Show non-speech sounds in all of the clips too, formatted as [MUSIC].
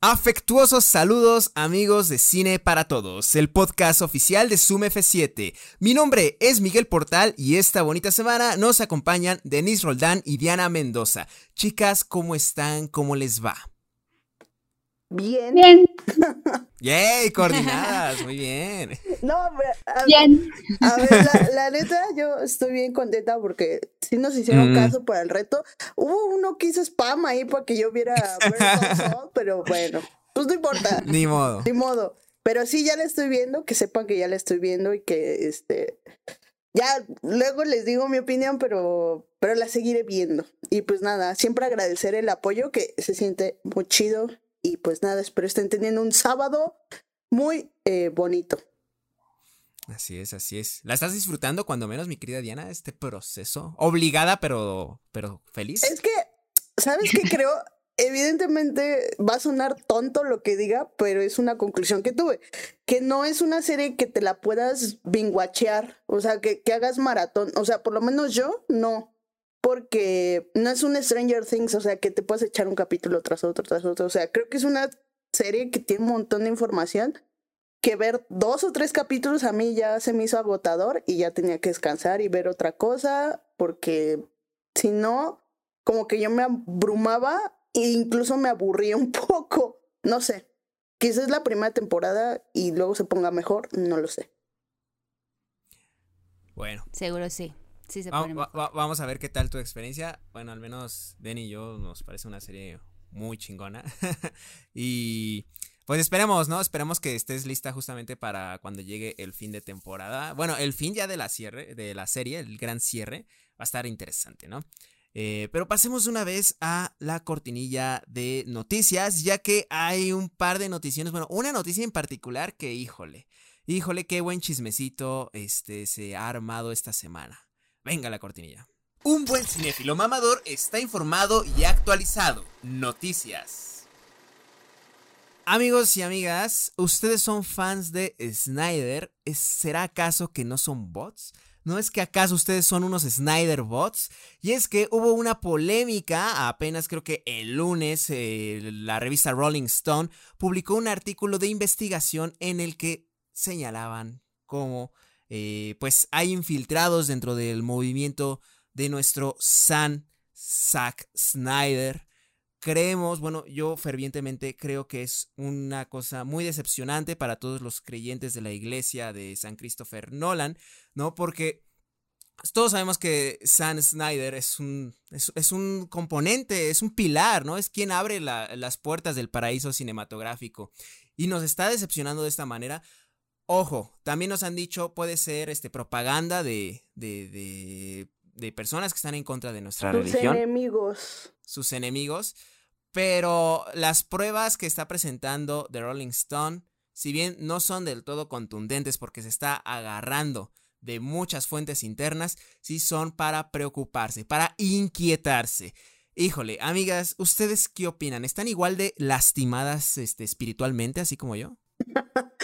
Afectuosos saludos amigos de Cine para Todos, el podcast oficial de Zoom F7. Mi nombre es Miguel Portal y esta bonita semana nos acompañan Denise Roldán y Diana Mendoza. Chicas, ¿cómo están? ¿Cómo les va? Bien. Bien. [LAUGHS] ¡Yay! Coordinadas, muy bien. No, a, Bien. a ver, la, la neta, yo estoy bien contenta porque sí nos hicieron Mm. caso para el reto. Hubo uno que hizo spam ahí para que yo viera [LAUGHS] pero bueno, pues no importa, Ni modo. ni modo. Pero sí, ya la estoy viendo, que sepan que ya la estoy viendo y que este. Ya luego les digo mi opinión, pero, pero la seguiré viendo. Y pues nada, siempre agradecer el apoyo que se siente muy chido. Y pues nada, espero estén teniendo un sábado muy eh, bonito. Así es, así es. ¿La estás disfrutando cuando menos, mi querida Diana, este proceso? Obligada, pero, pero feliz. Es que, ¿sabes qué creo? [LAUGHS] Evidentemente va a sonar tonto lo que diga, pero es una conclusión que tuve. Que no es una serie que te la puedas binguachear, o sea, que, que hagas maratón. O sea, por lo menos yo no. Porque no es un Stranger Things, o sea, que te puedes echar un capítulo tras otro, tras otro. O sea, creo que es una serie que tiene un montón de información que ver dos o tres capítulos a mí ya se me hizo agotador y ya tenía que descansar y ver otra cosa, porque si no, como que yo me abrumaba e incluso me aburría un [LAUGHS] poco. No sé. Quizás es la primera temporada y luego se ponga mejor, no lo sé. Bueno, Seguro sí. Sí se va- pone va- mejor. va- vamos a ver qué tal tu experiencia. Bueno, al menos Den y yo nos parece una serie muy chingona. [LAUGHS] y pues esperemos, ¿no? Esperemos que estés lista justamente para cuando llegue el fin de temporada. Bueno, el fin ya de la cierre, de la serie, el gran cierre. Va a estar interesante, ¿no? Eh, pero pasemos una vez a la cortinilla de noticias, ya que hay un par de noticiones. Bueno, una noticia en particular que, híjole, híjole, qué buen chismecito este, se ha armado esta semana. Venga la cortinilla. Un buen cinéfilo mamador está informado y actualizado. Noticias. Amigos y amigas, ¿ustedes son fans de Snyder? ¿Es- ¿Será acaso que no son bots? ¿No es que acaso ustedes son unos Snyder bots? Y es que hubo una polémica, apenas creo que el lunes, eh, la revista Rolling Stone publicó un artículo de investigación en el que señalaban cómo eh, pues hay infiltrados dentro del movimiento de nuestro San Zack Snyder. Creemos, bueno, yo fervientemente creo que es una cosa muy decepcionante para todos los creyentes de la iglesia de San Christopher Nolan, ¿no? Porque todos sabemos que San Snyder es un, es, es un componente, es un pilar, ¿no? Es quien abre la- las puertas del paraíso cinematográfico. Y nos está decepcionando de esta manera. Ojo, también nos han dicho puede ser este propaganda de, de, de, de personas que están en contra de nuestra Tus religión enemigos. Sus enemigos. Pero las pruebas que está presentando The Rolling Stone, si bien no son del todo contundentes porque se está agarrando de muchas fuentes internas, sí son para preocuparse, para inquietarse. Híjole, amigas, ¿ustedes qué opinan? ¿Están igual de lastimadas este, espiritualmente, así como yo? [LAUGHS]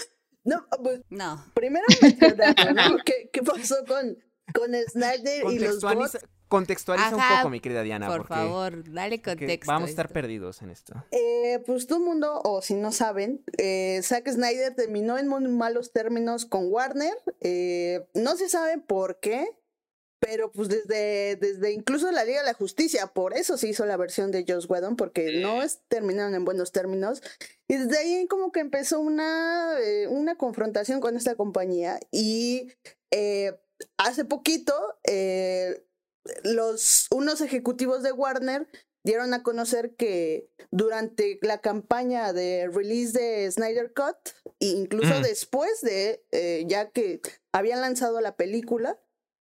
No, pues No. primero mencionando, ¿no? [LAUGHS] ¿Qué, qué pasó con, con Snyder y los bots? Contextualiza Ajá, un poco, mi querida Diana, Por porque, favor, dale contexto. vamos a estar esto. perdidos en esto. Eh, pues todo el mundo, o si no saben, eh, Zack Snyder terminó en muy malos términos con Warner. eh, no se sabe por qué, pero pues desde, desde incluso la Liga de la Justicia, por eso se hizo la versión de Joss Whedon, porque no es, terminaron en buenos términos. Y desde ahí como que empezó una, eh, una confrontación con esta compañía. Y eh, hace poquito, eh, los, unos ejecutivos de Warner dieron a conocer que durante la campaña de release de Snyder Cut, e incluso Mm. después de, eh, ya que habían lanzado la película,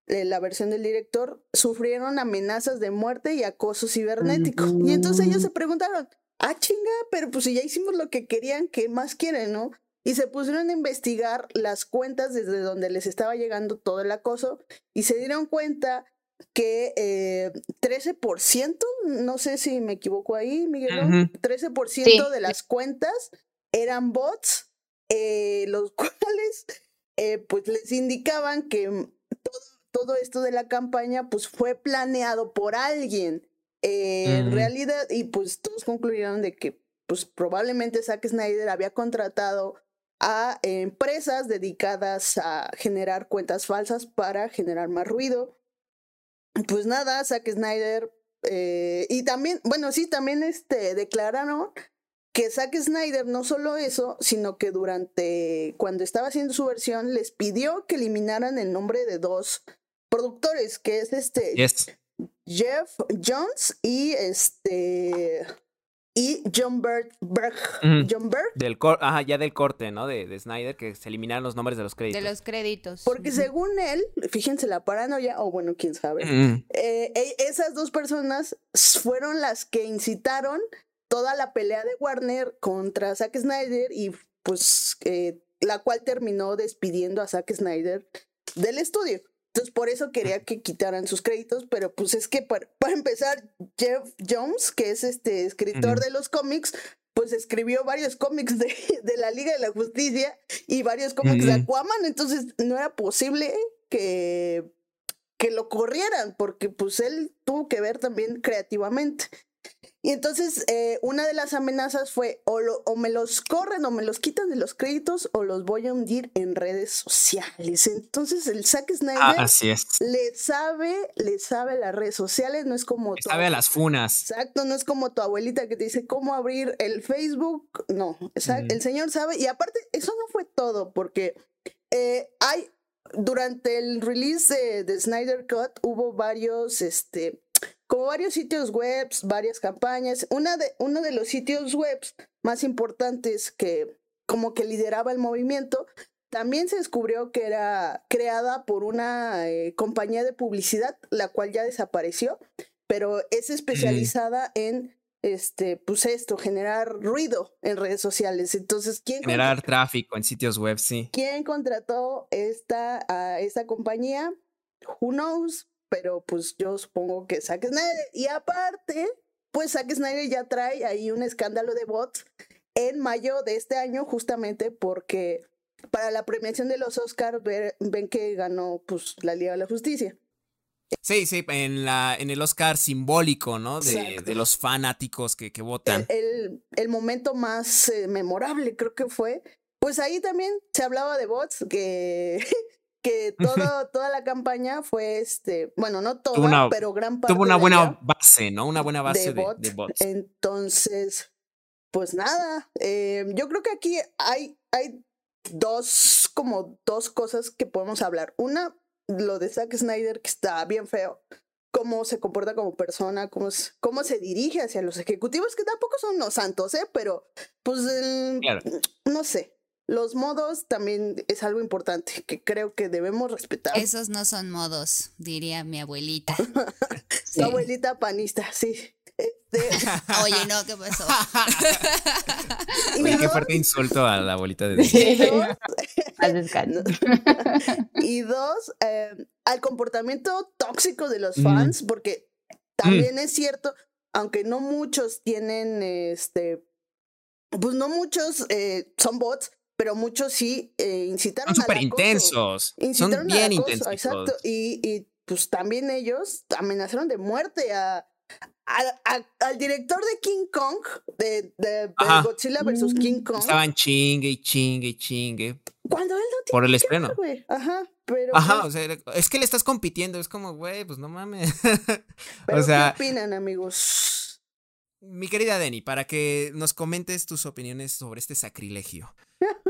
eh, la versión del director, sufrieron amenazas de muerte y acoso cibernético. Y entonces ellos se preguntaron, ah, chinga, pero pues si ya hicimos lo que querían, ¿qué más quieren, no? Y se pusieron a investigar las cuentas desde donde les estaba llegando todo el acoso y se dieron cuenta que eh, 13%, no sé si me equivoco ahí, Miguel, Ujú. 13% Sí. de las cuentas eran bots, eh, los [LAUGHS] cuales eh, pues les indicaban que todo, todo esto de la campaña pues fue planeado por alguien. Eh, En realidad, y pues todos concluyeron de que pues probablemente Zack Snyder había contratado a empresas dedicadas a generar cuentas falsas para generar más ruido. Pues nada, Zack Snyder eh, y también, bueno, sí, también este, declararon que Zack Snyder no solo eso, sino que durante, cuando estaba haciendo su versión, les pidió que eliminaran el nombre de dos productores, que es este Jeff Jones y este y John Berg, John Berg. Del Ajá, ya del corte, ¿no? De, de, Snyder, que se eliminaron los nombres de los créditos. De los créditos. Porque según él, fíjense la paranoia, o bueno, quién sabe, eh, e, esas dos personas fueron las que incitaron toda la pelea de Warner contra Zack Snyder y pues eh, la cual terminó despidiendo a Zack Snyder del estudio. Entonces, por eso quería que quitaran sus créditos, pero pues es que para, empezar, Jeff Jones, que es este escritor de los cómics, pues escribió varios cómics de, de, la Liga de la Justicia y varios cómics de Aquaman, entonces no era posible que, que lo corrieran, porque pues él tuvo que ver también creativamente. Y entonces eh, una de las amenazas fue o, o, me los corren o me los quitan de los créditos o los voy a hundir en redes sociales. Entonces el Zack Snyder ah, le sabe, le sabe las redes sociales, no es como... sabe a las funas. Exacto, no es como tu abuelita que te dice cómo abrir el Facebook. No, el señor sabe. Y aparte, eso no fue todo, porque eh, hay, durante el release de, de Snyder Cut hubo varios, este como varios sitios web, varias campañas. Una de, uno de los sitios web más importantes que como que lideraba el movimiento, también se descubrió que era creada por una eh, compañía de publicidad, la cual ya desapareció, pero es especializada en este, pues esto, generar ruido en redes sociales. Entonces, ¿quién generar tráfico en sitios web, sí. ¿Quién contrató esta a esta compañía? Who knows? Pero pues yo supongo que Zack Snyder. Y aparte, pues Zack Snyder ya trae ahí un escándalo de bots en mayo de este año, justamente porque para la premiación de los Oscars ven que ganó pues la Liga de la Justicia. Sí, sí, en, la, en el Oscar simbólico, ¿no? De, de los fanáticos que, que votan. El, el, momento más eh, memorable creo que fue. Pues ahí también se hablaba de bots, que [LAUGHS] que [LAUGHS] todo, toda la campaña fue este, bueno, no toda, pero gran parte. Tuvo una buena base, ¿no? Una buena base de, bots. Entonces, pues nada, em, yo creo que aquí hay, hay dos, como dos cosas que podemos hablar. Una, lo de Zack Snyder, que está bien feo. Cómo se comporta como persona, cómo, cómo se dirige hacia los ejecutivos, que tampoco son unos santos, ¿eh? Pero, pues, no sé los modos también es algo importante que creo que debemos respetar. Esos no son modos, diría mi abuelita. [LAUGHS] Su abuelita panista, sí. Este, [LAUGHS] Oye, no, ¿qué pasó? [LAUGHS] Oye, qué fuerte insulto a la abuelita de y dos, em, al comportamiento tóxico de los fans, porque también es cierto, aunque no muchos tienen este pues no muchos eh, son bots, pero muchos sí eh, incitaron Son súper intensos. Son bien intensos. Exacto. Y, y, pues también ellos amenazaron de muerte a, al director de King Kong, de, de, Godzilla vs. King Kong. Estaban chingue y chingue y chingue. Cuando él no tiene Por el estreno. Ajá, pero. Ajá, pues o sea, es que le estás compitiendo. Es como, güey, pues no mames. [LAUGHS] pero o sea, ¿qué opinan, amigos? Mi querida Denny, para que nos comentes tus opiniones sobre este sacrilegio. [LAUGHS]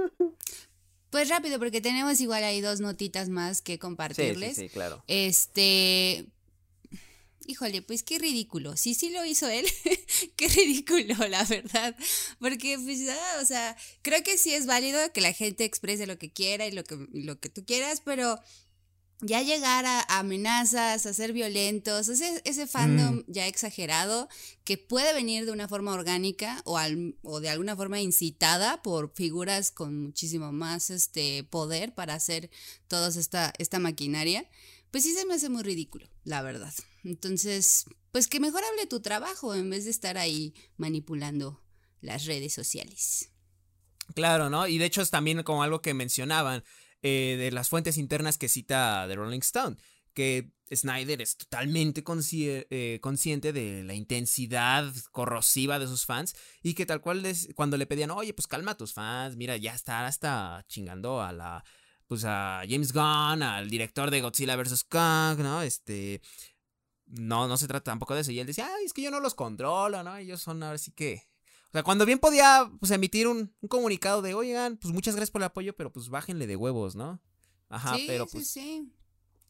Pues rápido, porque tenemos igual ahí dos notitas más que compartirles. Sí, sí, claro. Este. Híjole, pues qué ridículo. Si sí lo hizo él, [LAUGHS] qué ridículo, la verdad. Porque, pues, ah, o sea, creo que sí es válido que la gente exprese lo que quiera y lo que, lo que tú quieras, pero ya llegar a, amenazas, a ser violentos, ese, ese fandom mm. ya exagerado que puede venir de una forma orgánica o, o, de alguna forma incitada por figuras con muchísimo más este poder para hacer toda esta, esta maquinaria, pues sí se me hace muy ridículo, la verdad. Entonces, pues que mejor hable tu trabajo en vez de estar ahí manipulando las redes sociales. Claro, ¿no? Y de hecho es también como algo que mencionaban, eh, de las fuentes internas que cita The Rolling Stone, que Snyder es totalmente eh, consciente de la intensidad corrosiva de sus fans y que tal cual cuando le pedían, oye, pues calma a tus fans, mira, ya está hasta chingando a la, pues a James Gunn, al director de Godzilla vs. Kong, ¿no? Este, no, no se trata tampoco de eso. Y él decía, ay, es que yo no los controlo, ¿no? Ellos son ahora sí que... O sea, cuando bien podía, pues, emitir un, comunicado de, oigan, pues muchas gracias por el apoyo, pero pues bájenle de huevos, ¿no? Ajá, pero pues... Sí, sí.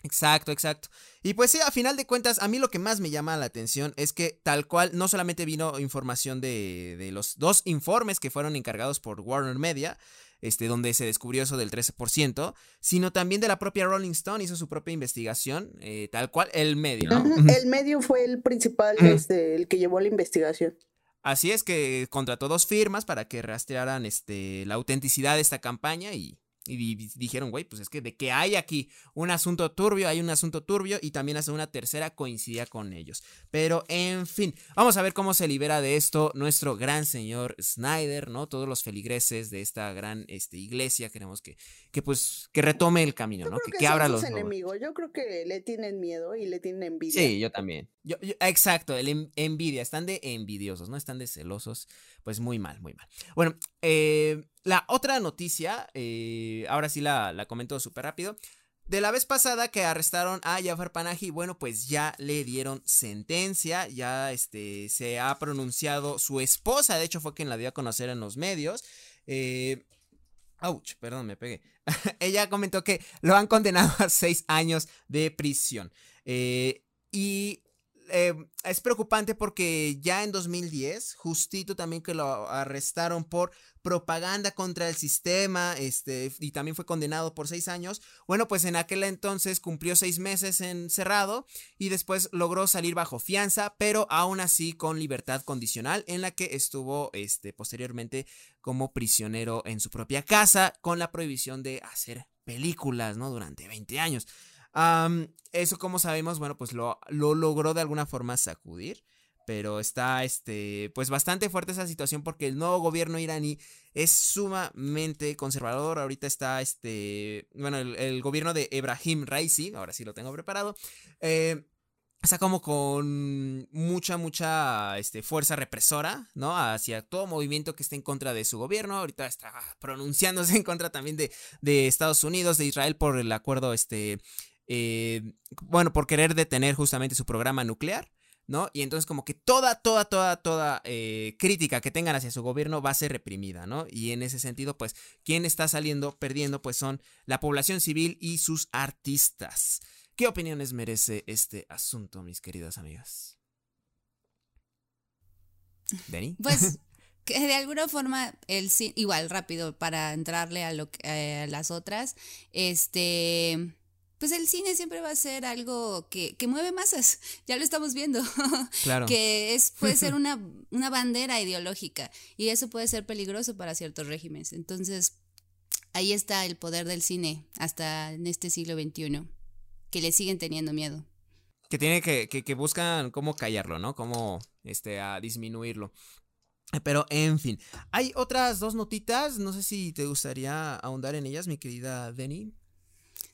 Exacto, exacto. Y pues sí, a final de cuentas, a mí lo que más me llama la atención es que tal cual no solamente vino información de, de los dos informes que fueron encargados por Warner Media, este, donde se descubrió eso del 13%, sino también de la propia Rolling Stone, hizo su propia investigación, eh, tal cual, el medio, ¿no? El medio fue el principal, este, el que llevó la investigación. Así es que contrató dos firmas para que rastrearan este, la autenticidad de esta campaña y y dijeron, güey, pues es que de que hay aquí un asunto turbio, hay un asunto turbio y también hace una tercera coincidía con ellos. Pero en fin, vamos a ver cómo se libera de esto nuestro gran señor Snyder, ¿no? Todos los feligreses de esta gran este, iglesia queremos que, que pues que retome el camino, ¿no? Que, abra los enemigos. Yo creo que le tienen miedo y le tienen envidia. Sí, yo también. Yo, exacto, el envidia, están de envidiosos, no están de celosos, pues muy mal, muy mal. Bueno, eh, la otra noticia, eh, ahora sí la, la comento súper rápido. De la vez pasada que arrestaron a Jafar Panahi, bueno, pues ya le dieron sentencia, ya este, se ha pronunciado su esposa, de hecho fue quien la dio a conocer en los medios. Eh, ouch, perdón, me pegué. [LAUGHS] Ella comentó que lo han condenado a seis años de prisión. Eh, y eh, es preocupante porque ya en 2010, justito también que lo arrestaron por propaganda contra el sistema, este, y también fue condenado por seis años. Bueno, pues en aquel entonces cumplió seis meses encerrado y después logró salir bajo fianza, pero aún así con libertad condicional, en la que estuvo, este, posteriormente como prisionero en su propia casa, con la prohibición de hacer películas, ¿no? Durante 20 años eso, como sabemos, bueno, pues lo, lo logró de alguna forma sacudir. Pero está, este, pues bastante fuerte esa situación porque el nuevo gobierno iraní es sumamente conservador. Ahorita está, este, bueno, el, gobierno de Ebrahim Raisi, ahora sí lo tengo preparado, eh, está como con mucha, mucha este, fuerza represora, ¿no? Hacia todo movimiento que esté en contra de su gobierno. Ahorita está pronunciándose [LAUGHS] en contra también de, de Estados Unidos, de Israel por el acuerdo, este, eh, bueno, por querer detener justamente su programa nuclear. ¿no? Y entonces como que toda, toda, toda, toda eh, crítica que tengan hacia su gobierno va a ser reprimida, ¿no? Y en ese sentido, pues, quien está saliendo perdiendo, pues son la población civil y sus artistas. ¿Qué opiniones merece este asunto, mis queridas amigas? ¿Benny? Pues [LAUGHS] que de alguna forma, el igual rápido para entrarle a, lo, a las otras, este pues el cine siempre va a ser algo que, mueve masas, ya lo estamos viendo, [LAUGHS] claro. que es, puede ser [LAUGHS] una, una bandera ideológica y eso puede ser peligroso para ciertos regímenes. Entonces, ahí está el poder del cine hasta en este siglo XXI, que le siguen teniendo miedo. Que tiene que, que, que buscan cómo callarlo, ¿no? Cómo este, a disminuirlo. Pero en fin, hay otras dos notitas, no sé si te gustaría ahondar en ellas, mi querida Denny.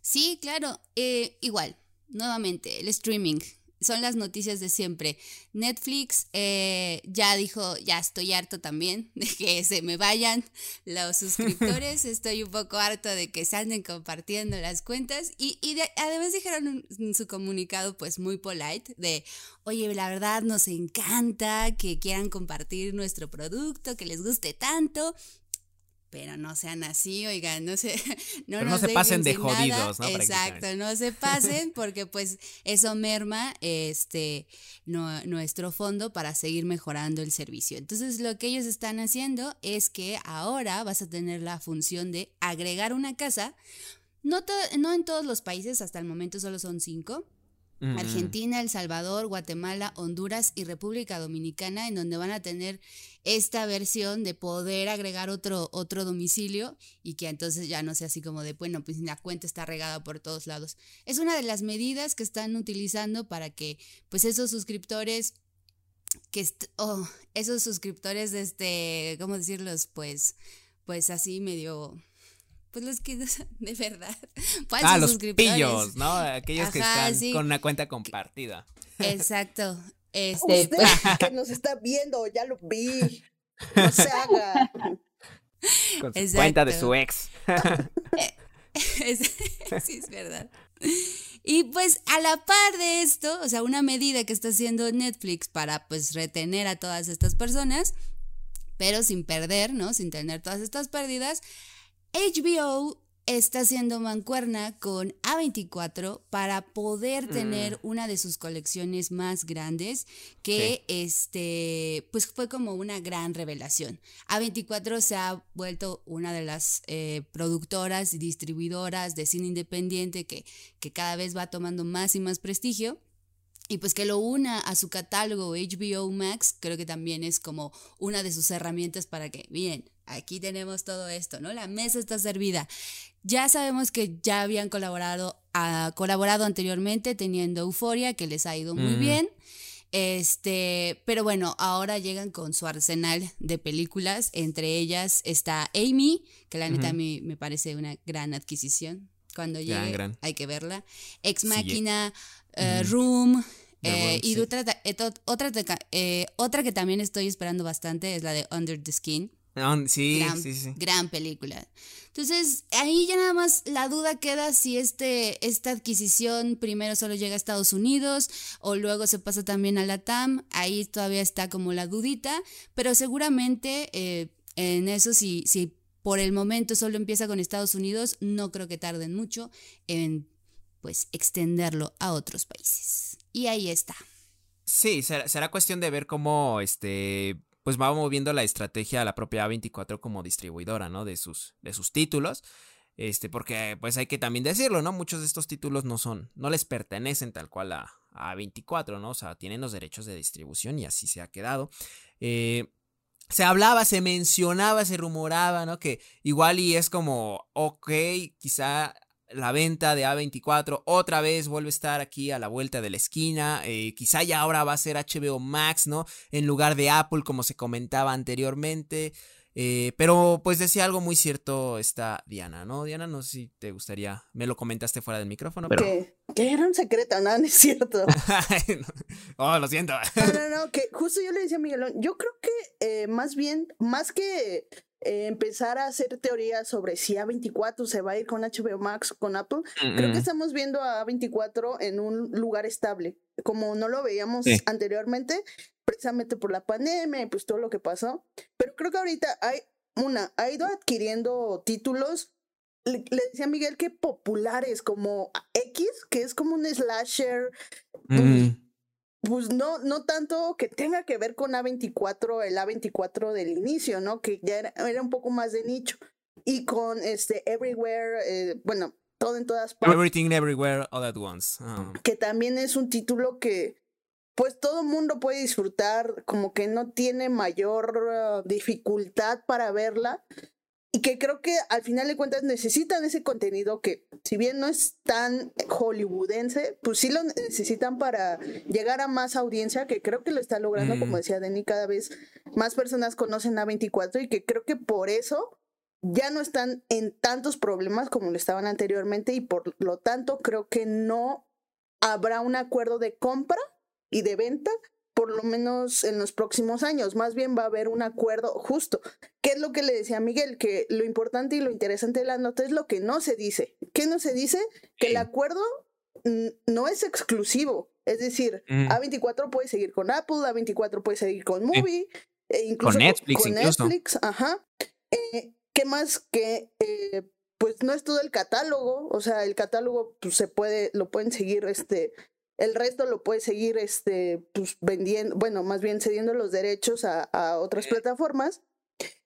Sí, claro. Eh, igual, nuevamente, el streaming. Son las noticias de siempre. Netflix eh, ya dijo, ya estoy harto también de que se me vayan los [LAUGHS] suscriptores. estoy un poco harto de que se anden compartiendo las cuentas. Y, y además dijeron en su comunicado, pues muy polite, de, oye, la verdad nos encanta que quieran compartir nuestro producto, que les guste tanto pero no sean así, oigan, no se, [LAUGHS] no, se pasen de jodidos, ¿no? Exacto, no se pasen porque pues eso merma este nuestro fondo para seguir mejorando el servicio. Entonces lo que ellos están haciendo es que ahora vas a tener la función de agregar una casa, no, no en todos los países, hasta el momento solo son cinco, Argentina, El Salvador, Guatemala, Honduras y República Dominicana, en donde van a tener esta versión de poder agregar otro, otro domicilio y que entonces ya no sea así como de, bueno, pues la cuenta está regada por todos lados. Es una de las medidas que están utilizando para que pues esos suscriptores que oh, esos suscriptores de este, ¿cómo decirlos? Pues pues así medio pues los que de verdad. [LAUGHS] Ah, los pillos, ¿no? Aquellos que están con una cuenta compartida. Exacto. Este, Usted pues, [LAUGHS] que nos está viendo, ya lo vi. No se [LAUGHS] haga. Con su cuenta de su ex. sí, es verdad. Y pues a la par de esto, o sea, una medida que está haciendo Netflix para pues retener a todas estas personas, pero sin perder, ¿no? Sin tener todas estas pérdidas, HBO está haciendo mancuerna con A24 para poder mm. tener una de sus colecciones más grandes que este pues fue como una gran revelación. A24 se ha vuelto una de las eh, productoras y distribuidoras de cine independiente que, que cada vez va tomando más y más prestigio. Y pues que lo una a su catálogo HBO Max, creo que también es como una de sus herramientas para que, bien, aquí tenemos todo esto, ¿no? La mesa está servida. Ya sabemos que ya habían colaborado, uh, colaborado anteriormente teniendo Euforia, que les ha ido muy bien. Este, pero bueno, ahora llegan con su arsenal de películas. Entre ellas está Amy, que la neta a mí me parece una gran adquisición. Cuando llegue hay que verla. Ex Máquina, eh, Room. Eh, y otra, otra, eh, otra que también estoy esperando bastante es la de Under the Skin. Sí, gran, sí, sí. Gran película. Entonces, ahí ya nada más la duda queda si este, esta adquisición primero solo llega a Estados Unidos o luego se pasa también a la TAM. Ahí todavía está como la dudita, pero seguramente eh, en eso, si, si por el momento solo empieza con Estados Unidos, no creo que tarden mucho en pues extenderlo a otros países. Y ahí está. Sí, será, será cuestión de ver cómo este pues va moviendo la estrategia a la propia A24 como distribuidora, ¿no? De sus, de sus títulos. Este, porque pues hay que también decirlo, ¿no? Muchos de estos títulos no son, no les pertenecen tal cual a, a 24, ¿no? O sea, tienen los derechos de distribución y así se ha quedado. Eh, se hablaba, se mencionaba, se rumoraba, ¿no? Que igual y es como, ok, quizá la venta de A24 otra vez vuelve a estar aquí a la vuelta de la esquina. Eh, quizá ya ahora va a ser HBO Max, ¿no? En lugar de Apple, como se comentaba anteriormente. Eh, pero pues decía algo muy cierto esta Diana, ¿no? Diana, no sé si te gustaría, me lo comentaste fuera del micrófono, pero... Que, era un secreto, no, [LAUGHS] no es cierto. [LAUGHS] oh, lo siento. no, no, no, que justo yo le decía a Miguelón, yo creo que eh, más bien, más que eh, empezar a hacer teorías sobre si A24 se va a ir con HBO Max o con Apple, creo que estamos viendo a A24 en un lugar estable, como no lo veíamos anteriormente, precisamente por la pandemia y pues todo lo que pasó. Pero creo que ahorita hay una, ha ido adquiriendo títulos. Le, decía a Miguel que populares como X, que es como un slasher pues no, no tanto que tenga que ver con A24, el A24 del inicio, ¿no? Que ya era, un poco más de nicho. Y con este Everywhere, eh, bueno, todo en todas partes. Everything Everywhere All at Once. Ah. Que también es un título que, pues todo mundo puede disfrutar, como que no tiene mayor uh, dificultad para verla y que creo que al final de cuentas necesitan ese contenido que si bien no es tan hollywoodense, pues sí lo necesitan para llegar a más audiencia, que creo que lo está logrando, como mm. decía Denny, cada vez más personas conocen a 24 y que creo que por eso ya no están en tantos problemas como lo estaban anteriormente y por lo tanto creo que no habrá un acuerdo de compra y de venta por lo menos en los próximos años. Más bien va a haber un acuerdo justo. ¿Qué es lo que le decía Miguel? Que lo importante y lo interesante de la nota es lo que no se dice. ¿Qué no se dice? Que el acuerdo no es exclusivo. Es decir, mm. A24 puede seguir con Apple, A24 puede seguir con Movie, e incluso con Netflix. Con Netflix, ajá. Eh, ¿Qué más que eh, pues no es todo el catálogo? O sea, el catálogo pues, se puede, lo pueden seguir este el resto lo puede seguir este, pues, vendiendo, bueno, más bien cediendo los derechos a, otras plataformas.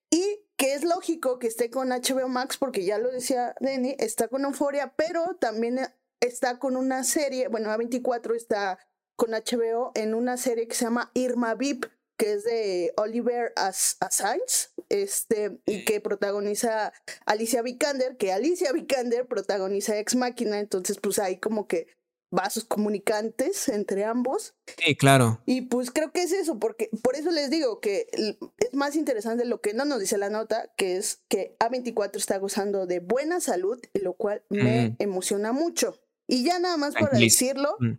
Y que es lógico que esté con HBO Max, porque ya lo decía Denny, está con Euphoria, pero también está con una serie, bueno, A24 está con HBO en una serie que se llama Irma Vip, que es de Oliver As Assange, este, y que protagoniza Alicia Vikander, que Alicia Vikander protagoniza Ex Máquina, entonces pues ahí como que vasos comunicantes entre ambos. Sí, claro. Y pues creo que es eso, porque por eso les digo que es más interesante lo que no nos dice la nota, que es que A24 está gozando de buena salud, lo cual me emociona mucho. Y ya nada más para decirlo, mm.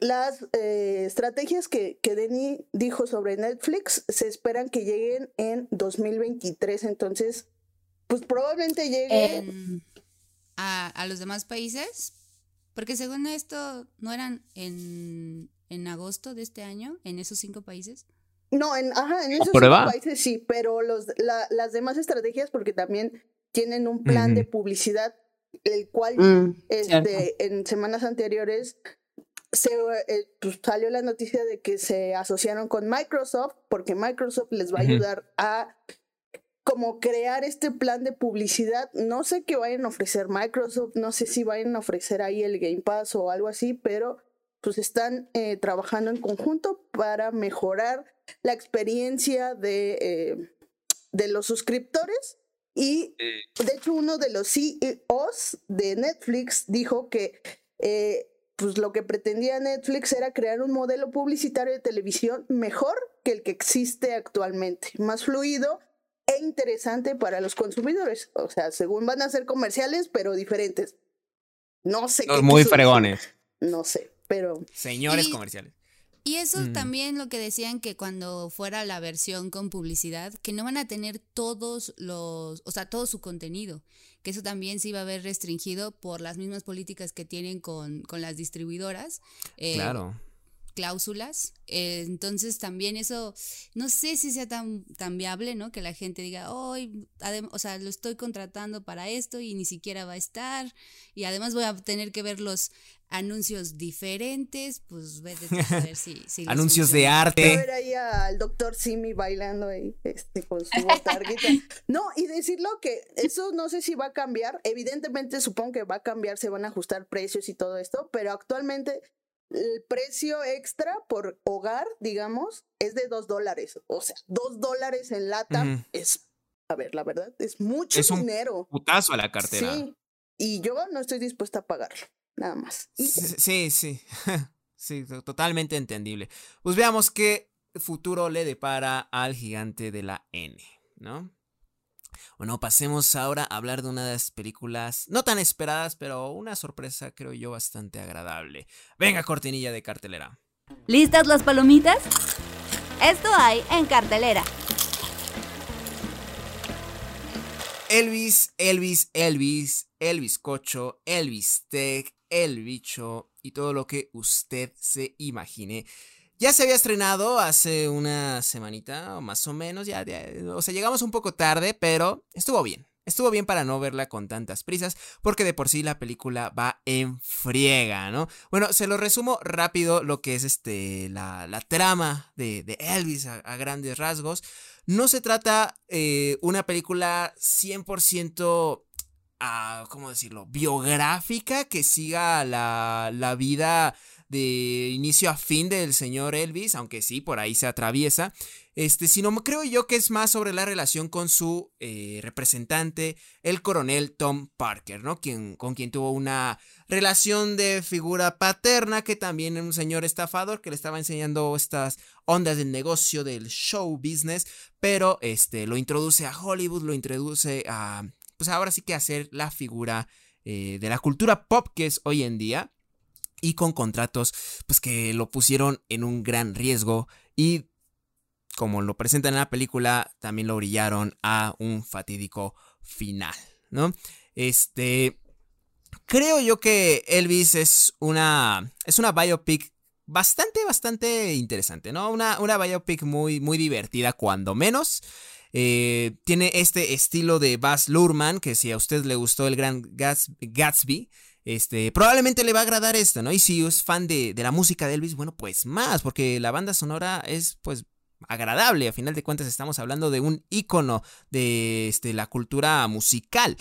las eh, estrategias que, que Denny dijo sobre Netflix se esperan que lleguen en 2023, entonces, pues probablemente lleguen... a, a los demás países, porque según esto, ¿no eran en, en agosto de este año, en esos cinco países? No, en, ajá, en esos cinco países sí, pero los, las demás estrategias, porque también tienen un plan de publicidad, el cual mm, este, en semanas anteriores se eh, pues, salió la noticia de que se asociaron con Microsoft, porque Microsoft les va a ayudar a como crear este plan de publicidad. No sé qué vayan a ofrecer Microsoft, no sé si vayan a ofrecer ahí el Game Pass o algo así, pero pues están eh, trabajando en conjunto para mejorar la experiencia de, eh, de los suscriptores. Y de hecho uno de los CEOs de Netflix dijo que eh, pues lo que pretendía Netflix era crear un modelo publicitario de televisión mejor que el que existe actualmente, más fluido e interesante para los consumidores. O sea, según van a ser comerciales, pero diferentes. No sé. Los muy fregones. No sé, pero... Señores comerciales. Y eso mm. también lo que decían que cuando fuera la versión con publicidad, que no van a tener todos los, o sea, todo su contenido, que eso también se iba a ver restringido por las mismas políticas que tienen con, con las distribuidoras. Eh, claro cláusulas. Eh, entonces también eso, no sé si sea tan, tan viable, ¿no? Que la gente diga, hoy, o sea, lo estoy contratando para esto y ni siquiera va a estar. Y además voy a tener que ver los anuncios diferentes, pues vete a ver si... anuncios de arte. ver ahí al doctor Simi bailando ahí, este, con su botarguita. [LAUGHS] no, y decirlo que eso no sé si va a cambiar. Evidentemente supongo que va a cambiar, se van a ajustar precios y todo esto, pero actualmente el precio extra por hogar, digamos, es de dos dólares. O sea, dos dólares en lata es, a ver, la verdad, es mucho es dinero. Un putazo a la cartera. Sí. Y yo no estoy dispuesta a pagarlo, nada más. Sí, sí. [LAUGHS] sí, totalmente entendible. Pues veamos qué futuro le depara al gigante de la N, ¿no? Bueno, pasemos ahora a hablar de una de las películas no tan esperadas, pero una sorpresa creo yo bastante agradable. Venga, cortinilla de cartelera. ¿Listas las palomitas? Esto hay en cartelera. Elvis, Elvis, Elvis, Elvis Cocho, Elvis Tech, El Bicho y todo lo que usted se imagine ya se había estrenado hace una semanita, o más o menos, ya, o sea, llegamos un poco tarde, pero estuvo bien. Estuvo bien para no verla con tantas prisas, porque de por sí la película va en friega, ¿no? Bueno, se lo resumo rápido lo que es este, la, trama de, Elvis a, grandes rasgos. No se trata eh, una película 100%, ah, ¿cómo decirlo?, biográfica que siga la, la vida de inicio a fin del señor Elvis, aunque sí, por ahí se atraviesa. Este, sino creo yo que es más sobre la relación con su eh, representante, el coronel Tom Parker, ¿no? Quien, con quien tuvo una relación de figura paterna, que también es un señor estafador que le estaba enseñando estas ondas del negocio del show business, pero este, lo introduce a Hollywood, lo introduce a, pues ahora sí que a ser la figura eh, de la cultura pop que es hoy en día y con contratos pues que lo pusieron en un gran riesgo y como lo presentan en la película también lo brillaron a un fatídico final, ¿no? Este creo yo que Elvis es una es una biopic bastante bastante interesante, ¿no? Una, una biopic muy muy divertida cuando menos. Eh, tiene este estilo de Baz Luhrmann, que si a usted le gustó el gran Gatsby, este, probablemente le va a agradar esto, ¿no? Y si es fan de, la música de Elvis, bueno, pues más, porque la banda sonora es, pues, agradable. A final de cuentas, estamos hablando de un icono de este, la cultura musical.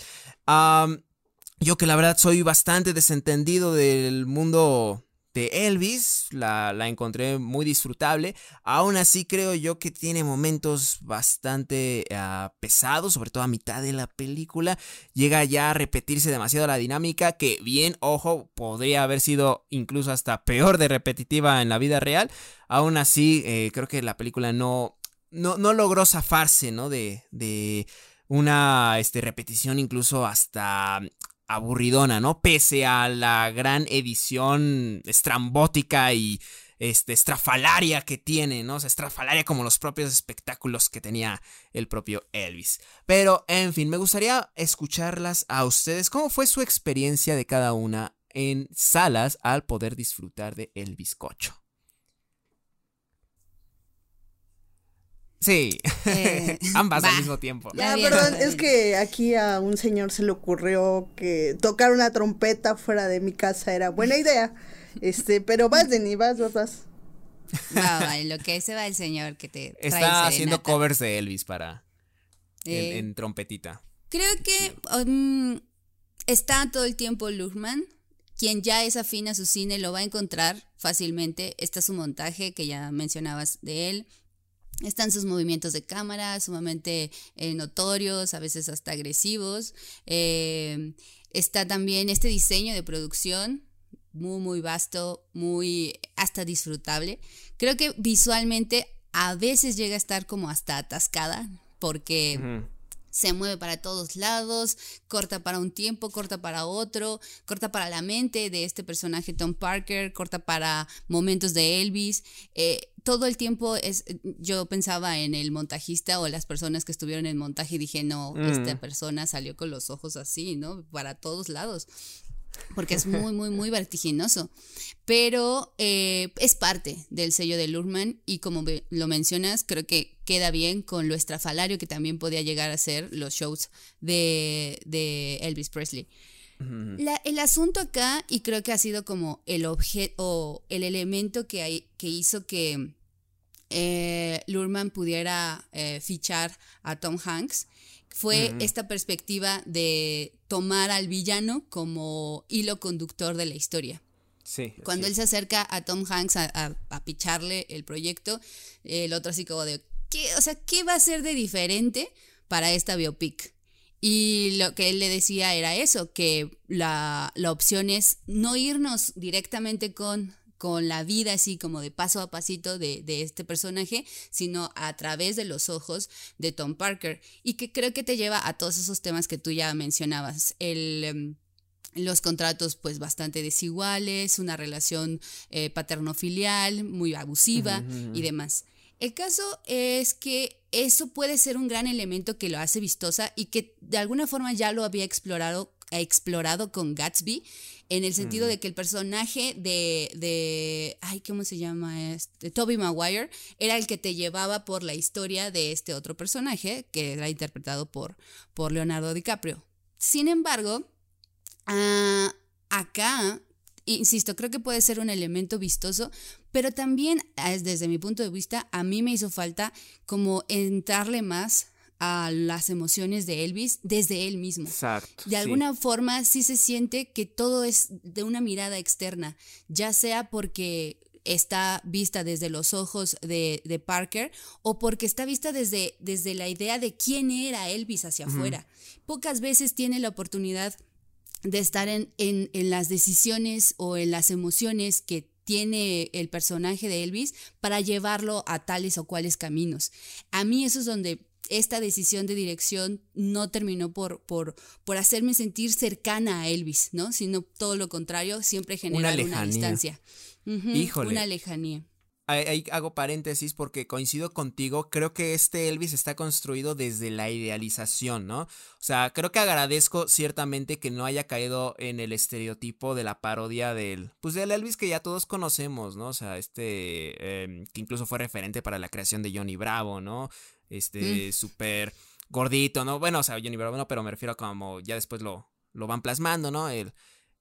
yo que la verdad soy bastante desentendido del mundo de Elvis, la, la, encontré muy disfrutable. Aún así creo yo que tiene momentos bastante uh, pesados, sobre todo a mitad de la película. Llega ya a repetirse demasiado la dinámica, que bien, ojo, podría haber sido incluso hasta peor de repetitiva en la vida real. Aún así, eh, creo que la película no, no, no logró zafarse, ¿no? De, de una este, repetición incluso hasta aburridona, ¿no? Pese a la gran edición estrambótica y este, estrafalaria que tiene, ¿no? O sea, estrafalaria como los propios espectáculos que tenía el propio Elvis. Pero, en fin, me gustaría escucharlas a ustedes. ¿Cómo fue su experiencia de cada una en salas al poder disfrutar de El Bizcocho? Sí, eh, [LAUGHS] ambas al mismo tiempo. Ya, perdón, es que aquí a un señor se le ocurrió que tocar una trompeta fuera de mi casa era buena idea. Este, pero vas, Denny, vas, vas, vas. Va, lo que se va el señor que te trae Está haciendo covers de Elvis para eh, en, trompetita. Creo que um, está todo el tiempo Luhrmann. Quien ya es afín a su cine lo va a encontrar fácilmente. Está su montaje que ya mencionabas de él. Están sus movimientos de cámara sumamente eh, notorios, a veces hasta agresivos. Eh, está también este diseño de producción muy, muy vasto, muy hasta disfrutable. Creo que visualmente a veces llega a estar como hasta atascada porque se mueve para todos lados, corta para un tiempo, corta para otro, corta para la mente de este personaje Tom Parker, corta para momentos de Elvis. Eh, todo el tiempo es, yo pensaba en el montajista o las personas que estuvieron en el montaje y dije, no, esta mm. persona salió con los ojos así, ¿no? Para todos lados porque es [LAUGHS] muy, muy, muy vertiginoso. Pero eh, es parte del sello de Lurman y como lo mencionas, creo que queda bien con lo estrafalario que también podía llegar a ser los shows de, Elvis Presley. el asunto acá, y creo que ha sido como el objeto o el elemento que, hay, que hizo que eh, Lurman pudiera eh, fichar a Tom Hanks, fue esta perspectiva de tomar al villano como hilo conductor de la historia. Sí, Cuando él se acerca a Tom Hanks a, picharle el proyecto, el otro así como de, ¿qué, o sea, ¿qué va a ser de diferente para esta biopic? Y lo que él le decía era eso, que la, la opción es no irnos directamente con con la vida así como de paso a pasito de, este personaje, sino a través de los ojos de Tom Parker. Y que creo que te lleva a todos esos temas que tú ya mencionabas. El em, los contratos pues bastante desiguales, una relación eh, paterno-filial muy abusiva y demás. El caso es que eso puede ser un gran elemento que lo hace vistosa y que de alguna forma ya lo había explorado, explorado con Gatsby en el sentido de que el personaje de, de, ay, ¿cómo se llama? Este, Toby Maguire era el que te llevaba por la historia de este otro personaje, que era interpretado por, por Leonardo DiCaprio. Sin embargo, ah, acá, insisto, creo que puede ser un elemento vistoso, pero también, desde mi punto de vista, a mí me hizo falta como entrarle más a las emociones de Elvis desde él mismo. Exacto. De alguna forma sí se siente que todo es de una mirada externa, ya sea porque está vista desde los ojos de, Parker o porque está vista desde, desde, la idea de quién era Elvis hacia afuera. Pocas veces tiene la oportunidad de estar en, en, en las decisiones o en las emociones que tiene el personaje de Elvis para llevarlo a tales o cuales caminos. A mí eso es donde esta decisión de dirección no terminó por, por, por hacerme sentir cercana a Elvis, ¿no? Sino todo lo contrario, siempre generar una, distancia. Híjole. Una lejanía. Ahí, hago paréntesis porque coincido contigo, creo que este Elvis está construido desde la idealización, ¿no? O sea, creo que agradezco ciertamente que no haya caído en el estereotipo de la parodia del, pues del Elvis que ya todos conocemos, ¿no? O sea, este, em, que incluso fue referente para la creación de Johnny Bravo, ¿no? Este, súper gordito, ¿no? Bueno, o sea, Johnny Bravo no, pero me refiero a como ya después lo, lo van plasmando, ¿no? El,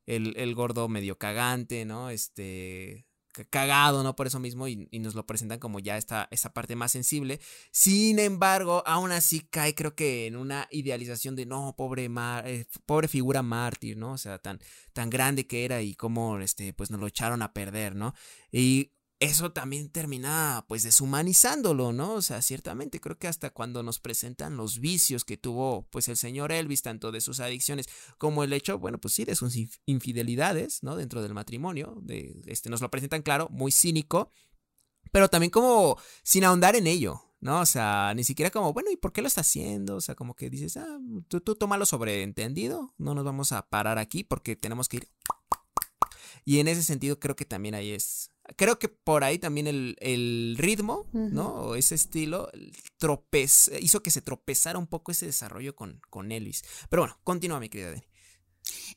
el, el gordo medio cagante, ¿no? Este, cagado, ¿no? Por eso mismo y, nos lo presentan como ya esta, esa parte más sensible. Sin embargo, aún así cae creo que en una idealización de no, pobre, mar, eh, pobre figura mártir, ¿no? O sea, tan, tan grande que era y cómo, este, pues nos lo echaron a perder, ¿no? Y eso también termina pues deshumanizándolo, ¿no? O sea, ciertamente creo que hasta cuando nos presentan los vicios que tuvo pues el señor Elvis, tanto de sus adicciones como el hecho, bueno, pues sí, de sus infidelidades, ¿no? Dentro del matrimonio, este, nos lo presentan claro, muy cínico, pero también como sin ahondar en ello, ¿no? O sea, ni siquiera como, bueno, ¿y por qué lo está haciendo? O sea, como que dices, ah, tú, tú tómalo sobreentendido, no nos vamos a parar aquí porque tenemos que ir. Y en ese sentido creo que también ahí es Creo que por ahí también el, ritmo, ¿no? O ese estilo tropez, hizo que se tropezara un poco ese desarrollo con, con Elvis. Pero bueno, continúa mi querida Dani.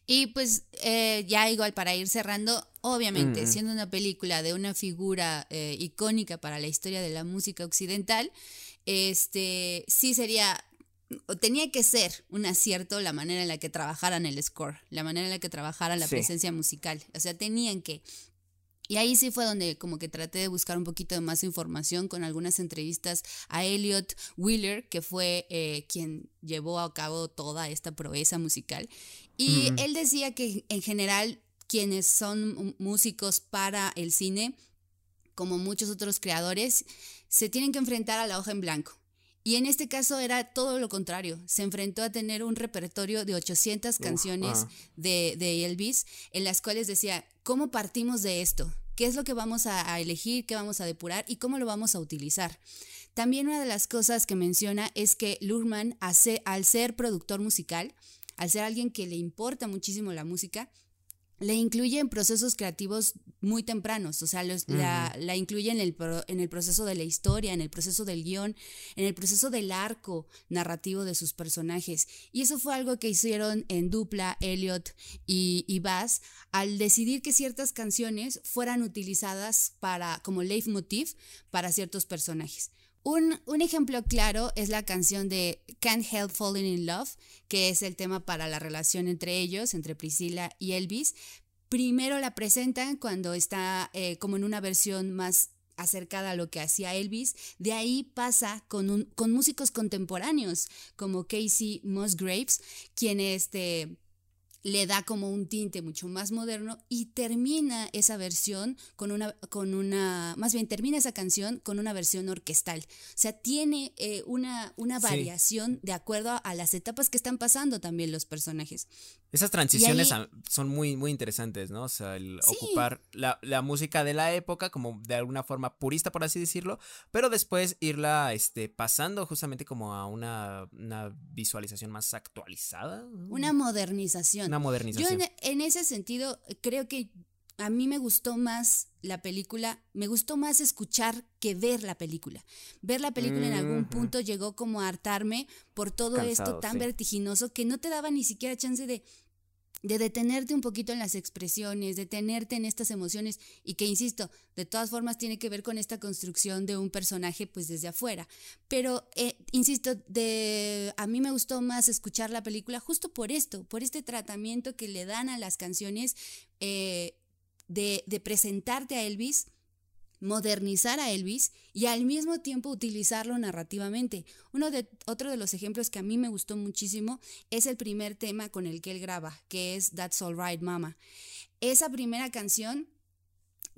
Y pues eh, ya igual para ir cerrando, obviamente, mm. siendo una película de una figura eh, icónica para la historia de la música occidental, este sí sería o tenía que ser un acierto la manera en la que trabajaran el score, la manera en la que trabajaran la presencia musical. O sea, tenían que. Y ahí sí fue donde como que traté de buscar un poquito de más información con algunas entrevistas a Elliot Wheeler, que fue eh, quien llevó a cabo toda esta proeza musical. Y él decía que en general quienes son músicos para el cine, como muchos otros creadores, se tienen que enfrentar a la hoja en blanco. Y en este caso era todo lo contrario. Se enfrentó a tener un repertorio de 800 canciones ah. de, de, Elvis, en las cuales decía, ¿cómo partimos de esto? ¿Qué es lo que vamos a, elegir? ¿Qué vamos a depurar? ¿Y cómo lo vamos a utilizar? También una de las cosas que menciona es que Lurman, hace, al ser productor musical, al ser alguien que le importa muchísimo la música, le incluye en procesos creativos muy tempranos, o sea, la, incluye en el, en el proceso de la historia, en el proceso del guion, en el proceso del arco narrativo de sus personajes. Y eso fue algo que hicieron en dupla Elliot y, y Bass al decidir que ciertas canciones fueran utilizadas para, como leitmotiv para ciertos personajes. Un, ejemplo claro es la canción de Can't Help Falling in Love, que es el tema para la relación entre ellos, entre Priscilla y Elvis. Primero la presentan cuando está eh, como en una versión más acercada a lo que hacía Elvis. De ahí pasa con, con músicos contemporáneos como Casey Musgraves, quien este, le da como un tinte mucho más moderno y termina esa versión con una, con una, más bien termina esa canción con una versión orquestal. O sea, tiene eh, una, una variación de acuerdo a, las etapas que están pasando también los personajes. Esas transiciones son muy, muy interesantes, ¿no? O sea, el ocupar la, música de la época como de alguna forma purista, por así decirlo, pero después irla este, pasando justamente como a una, una visualización más actualizada. Una modernización. Una modernización. Yo en, ese sentido creo que a mí me gustó más la película, me gustó más escuchar que ver la película. Ver la película en algún punto llegó como a hartarme por todo esto tan vertiginoso que no te daba ni siquiera chance de, de detenerte un poquito en las expresiones, detenerte en estas emociones y que, insisto, de todas formas tiene que ver con esta construcción de un personaje pues desde afuera. Pero, eh, insisto, de, a mí me gustó más escuchar la película justo por esto, por este tratamiento que le dan a las canciones eh, de, presentarte a Elvis modernizar a Elvis y al mismo tiempo utilizarlo narrativamente. Uno de, otro de los ejemplos que a mí me gustó muchísimo es el primer tema con el que él graba, que es That's Alright Mama. Esa primera canción,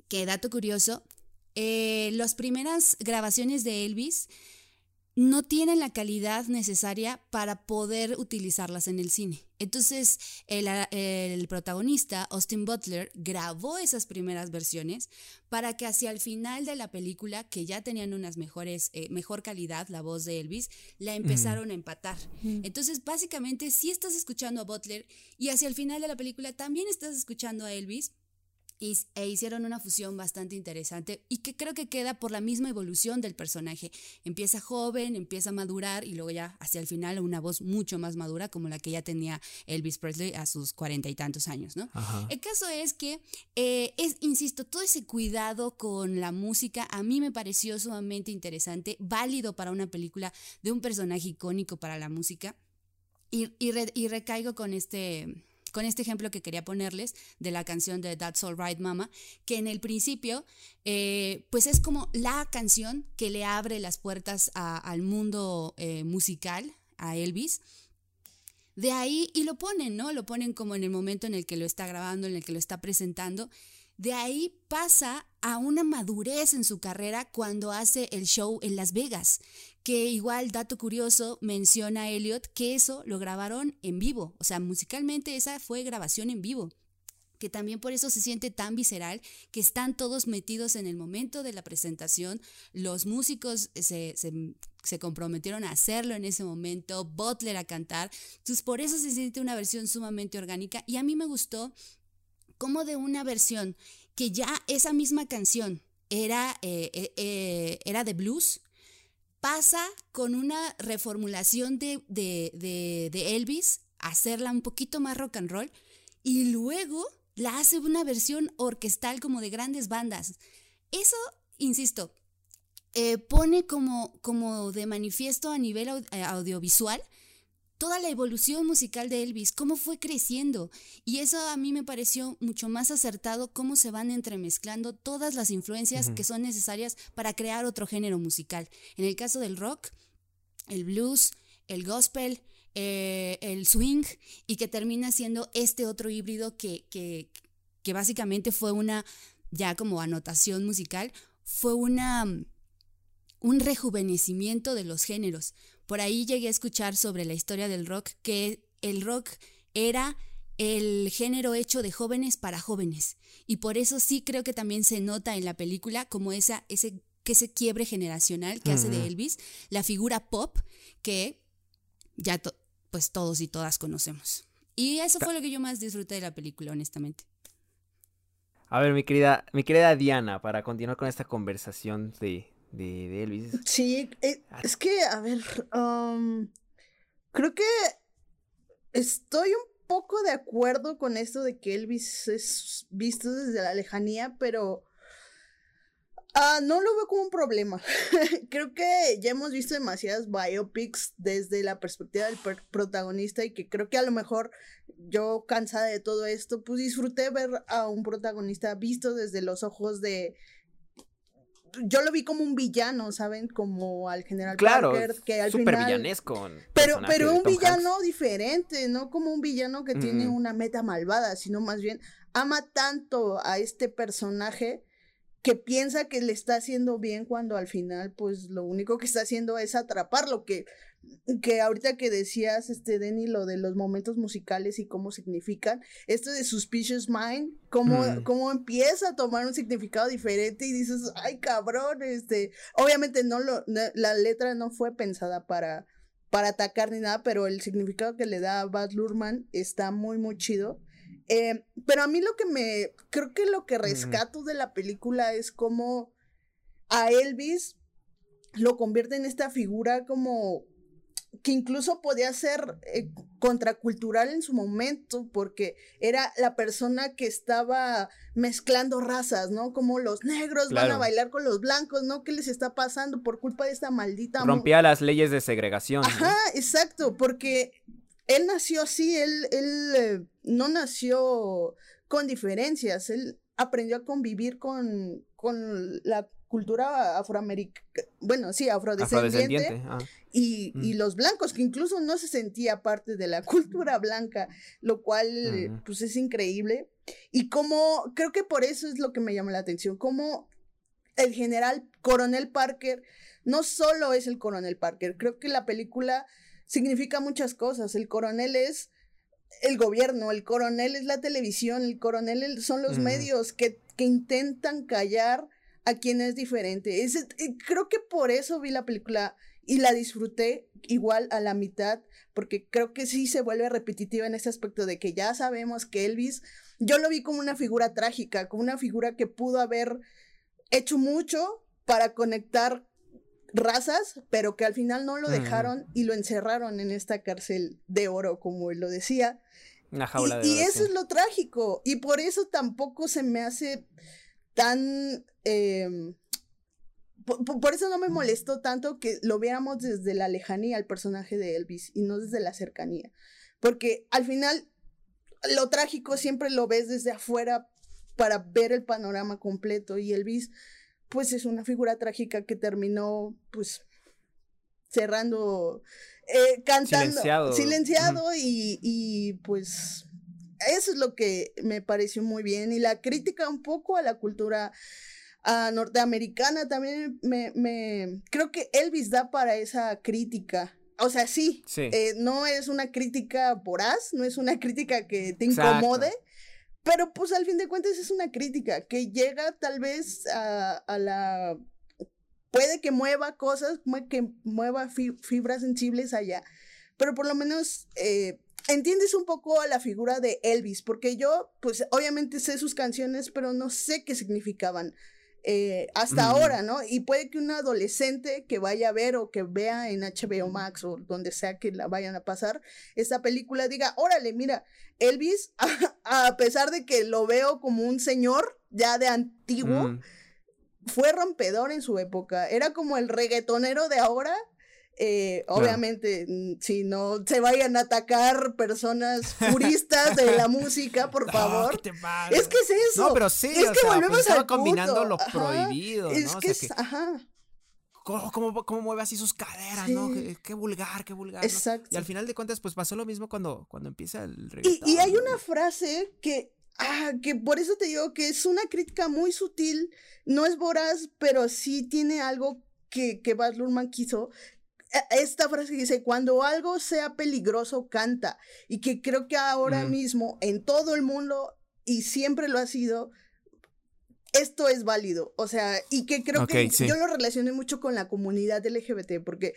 que dato curioso, eh, las primeras grabaciones de Elvis no tienen la calidad necesaria para poder utilizarlas en el cine. Entonces, el, protagonista, Austin Butler, grabó esas primeras versiones para que hacia el final de la película, que ya tenían unas mejores, eh, mejor calidad, la voz de Elvis, la empezaron a empatar. Entonces, básicamente, si estás escuchando a Butler y hacia el final de la película también estás escuchando a Elvis, e hicieron una fusión bastante interesante y que creo que queda por la misma evolución del personaje. Empieza joven, empieza a madurar y luego ya hacia el final una voz mucho más madura como la que ya tenía Elvis Presley a sus cuarenta y tantos años, ¿no? El caso es que, eh, es, insisto, todo ese cuidado con la música a mí me pareció sumamente interesante, válido para una película de un personaje icónico para la música y, y recaigo con este con este ejemplo que quería ponerles de la canción de That's All Right Mama, que en el principio, eh, pues es como la canción que le abre las puertas al mundo eh, musical, a Elvis. De ahí, y lo ponen, ¿no? Lo ponen como en el momento en el que lo está grabando, en el que lo está presentando. De ahí pasa a una madurez en su carrera cuando hace el show en Las Vegas, que igual, dato curioso, menciona Elliot que eso lo grabaron en vivo, o sea, musicalmente esa fue grabación en vivo que también por eso se siente tan visceral, que están todos metidos en el momento de la presentación, los músicos se, se, comprometieron a hacerlo en ese momento, Butler a cantar, entonces por eso se siente una versión sumamente orgánica y a mí me gustó como de una versión que ya esa misma canción era, eh, eh, eh, era de blues, pasa con una reformulación de, de, Elvis, hacerla un poquito más rock and roll, y luego la hace una versión orquestal como de grandes bandas. Eso, insisto, pone como, como de manifiesto a nivel audiovisual toda la evolución musical de Elvis, cómo fue creciendo. Y eso a mí me pareció mucho más acertado, cómo se van entremezclando todas las influencias que son necesarias para crear otro género musical. En el caso del rock, el blues, el gospel, eh, el swing, y que termina siendo este otro híbrido que, que, que básicamente fue una, ya como anotación musical, fue una un rejuvenecimiento de los géneros, por ahí llegué a escuchar sobre la historia del rock que el rock era el género hecho de jóvenes para jóvenes. Y por eso sí creo que también se nota en la película como esa, ese, que ese quiebre generacional que hace de Elvis, la figura pop que ya pues todos y todas conocemos. Y eso fue lo que yo más disfruté de la película, honestamente. A ver, mi querida, mi querida Diana, para continuar con esta conversación de, de, Elvis. Sí, eh, ah. es que, a ver, um, creo que estoy un poco de acuerdo con esto de que Elvis es visto desde la lejanía, pero uh, no lo veo como un problema. [LAUGHS] creo que ya hemos visto demasiadas biopics desde la perspectiva del protagonista y que creo que a lo mejor yo cansada de todo esto, pues disfruté ver a un protagonista visto desde los ojos de yo lo vi como un villano, ¿saben? Como al general claro, Parker, que al final... villanesco. Pero, pero un villano diferente, no como un villano que tiene una meta malvada, sino más bien ama tanto a este personaje que piensa que le está haciendo bien cuando al final, pues lo único que está haciendo es atraparlo, que que ahorita que decías, este, Denny, lo de los momentos musicales y cómo significan, esto de Suspicious Mind, cómo, mm. cómo empieza a tomar un significado diferente y dices, ay cabrón, este, obviamente no lo, la letra no fue pensada para, para atacar ni nada, pero el significado que le da a Bad Lurman está muy, muy chido. Eh, pero a mí lo que me, creo que lo que rescato de la película es cómo a Elvis lo convierte en esta figura como que incluso podía ser eh, contracultural en su momento, porque era la persona que estaba mezclando razas, ¿no? Como los negros van a bailar con los blancos, ¿no? ¿Qué les está pasando por culpa de esta maldita... Rompía las leyes de segregación. Ajá, exacto, porque él nació así, él, él eh, no nació con diferencias, él aprendió a convivir con, con la cultura afroamericana, bueno, sí, afrodescendiente, ah. y, y, mm. los blancos, que incluso no se sentía parte de la [LAUGHS] cultura blanca, lo cual, pues es increíble. Y como, creo que por eso es lo que me llama la atención, como el general Coronel Parker no solo es el Coronel Parker, creo que la película significa muchas cosas. El coronel es el gobierno, el coronel es la televisión, el coronel son los medios que, que intentan callar a quien es diferente. Es, creo que por eso vi la película y la disfruté igual a la mitad, porque creo que sí se vuelve repetitiva en ese aspecto de que ya sabemos que Elvis, yo lo vi como una figura trágica, como una figura que pudo haber hecho mucho para conectar razas, pero que al final no lo dejaron y lo encerraron en esta cárcel de oro, como él lo decía. Una jaula y, de oro, y eso es lo trágico, y por eso tampoco se me hace tan... Em, por, eso no me molestó tanto que lo viéramos desde la lejanía al personaje de Elvis y no desde la cercanía. Porque al final, lo trágico siempre lo ves desde afuera para ver el panorama completo y Elvis pues es una figura trágica que terminó pues cerrando, eh, cantando, Silenciado. silenciado y, y, pues eso es lo que me pareció muy bien y la crítica un poco a la cultura ah, norteamericana también me, me creo que Elvis da para esa crítica. O sea, sí, Sí. eh, no es una crítica voraz, no es una crítica que te Exacto. incomode, pero pues al fin de cuentas es una crítica que llega tal vez a, a la... Puede que mueva cosas, que mueva fi- fibras sensibles allá, pero por lo menos eh, entiendes un poco a la figura de Elvis, porque yo pues obviamente sé sus canciones, pero no sé qué significaban. eh, hasta ahora, ¿no? Y puede que un adolescente que vaya a ver o que vea en HBO Max o donde sea que la vayan a pasar, esta película diga, órale, mira, Elvis, [LAUGHS] a, pesar de que lo veo como un señor ya de antiguo, Mm. fue rompedor en su época. Era como el reggaetonero de ahora. Eh. Obviamente, si no se vayan a atacar personas puristas de la música, por [LAUGHS] No, favor. ¿qué te pasa? Es que es eso. No, pero sí, es o que sea, pues estaba al combinando punto. lo Ajá. prohibido, Es ¿no? que o sea, es, que, ajá, ¿cómo, cómo, cómo mueve así sus caderas, no? Sí. Qué, qué vulgar, qué vulgar. ¿no? exacto. Y al final de cuentas, pues pasó lo mismo cuando, cuando empieza el Y, reggaetón. y hay ¿no? una frase que, ah, que por eso te digo que es una crítica muy sutil, no es voraz, pero sí tiene algo que, que Baz Luhrmann quiso. E- Esta frase que dice, cuando algo sea peligroso, canta. Y que creo que ahora Mm. mismo, en todo el mundo, y siempre lo ha sido, esto es válido. O sea, y que creo que sí. yo lo relacioné mucho con la comunidad LGBT, porque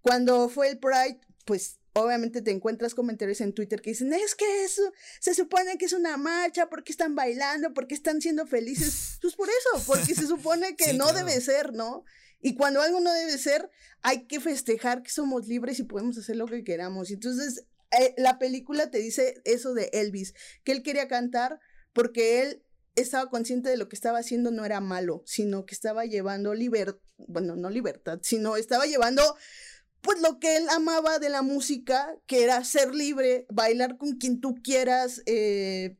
cuando fue el Pride, pues obviamente te encuentras comentarios en Twitter que dicen, es que eso se supone que es una marcha, porque están bailando, porque están siendo felices. [LAUGHS] Pues por eso, porque se supone que Sí, no claro. debe ser, ¿no? Y cuando algo no debe ser, hay que festejar que somos libres y podemos hacer lo que queramos. Entonces, eh, la película te dice eso de Elvis, que él quería cantar porque él estaba consciente de lo que estaba haciendo no era malo, sino que estaba llevando libertad, bueno, no libertad, sino estaba llevando pues lo que él amaba de la música, que era ser libre, bailar con quien tú quieras, eh,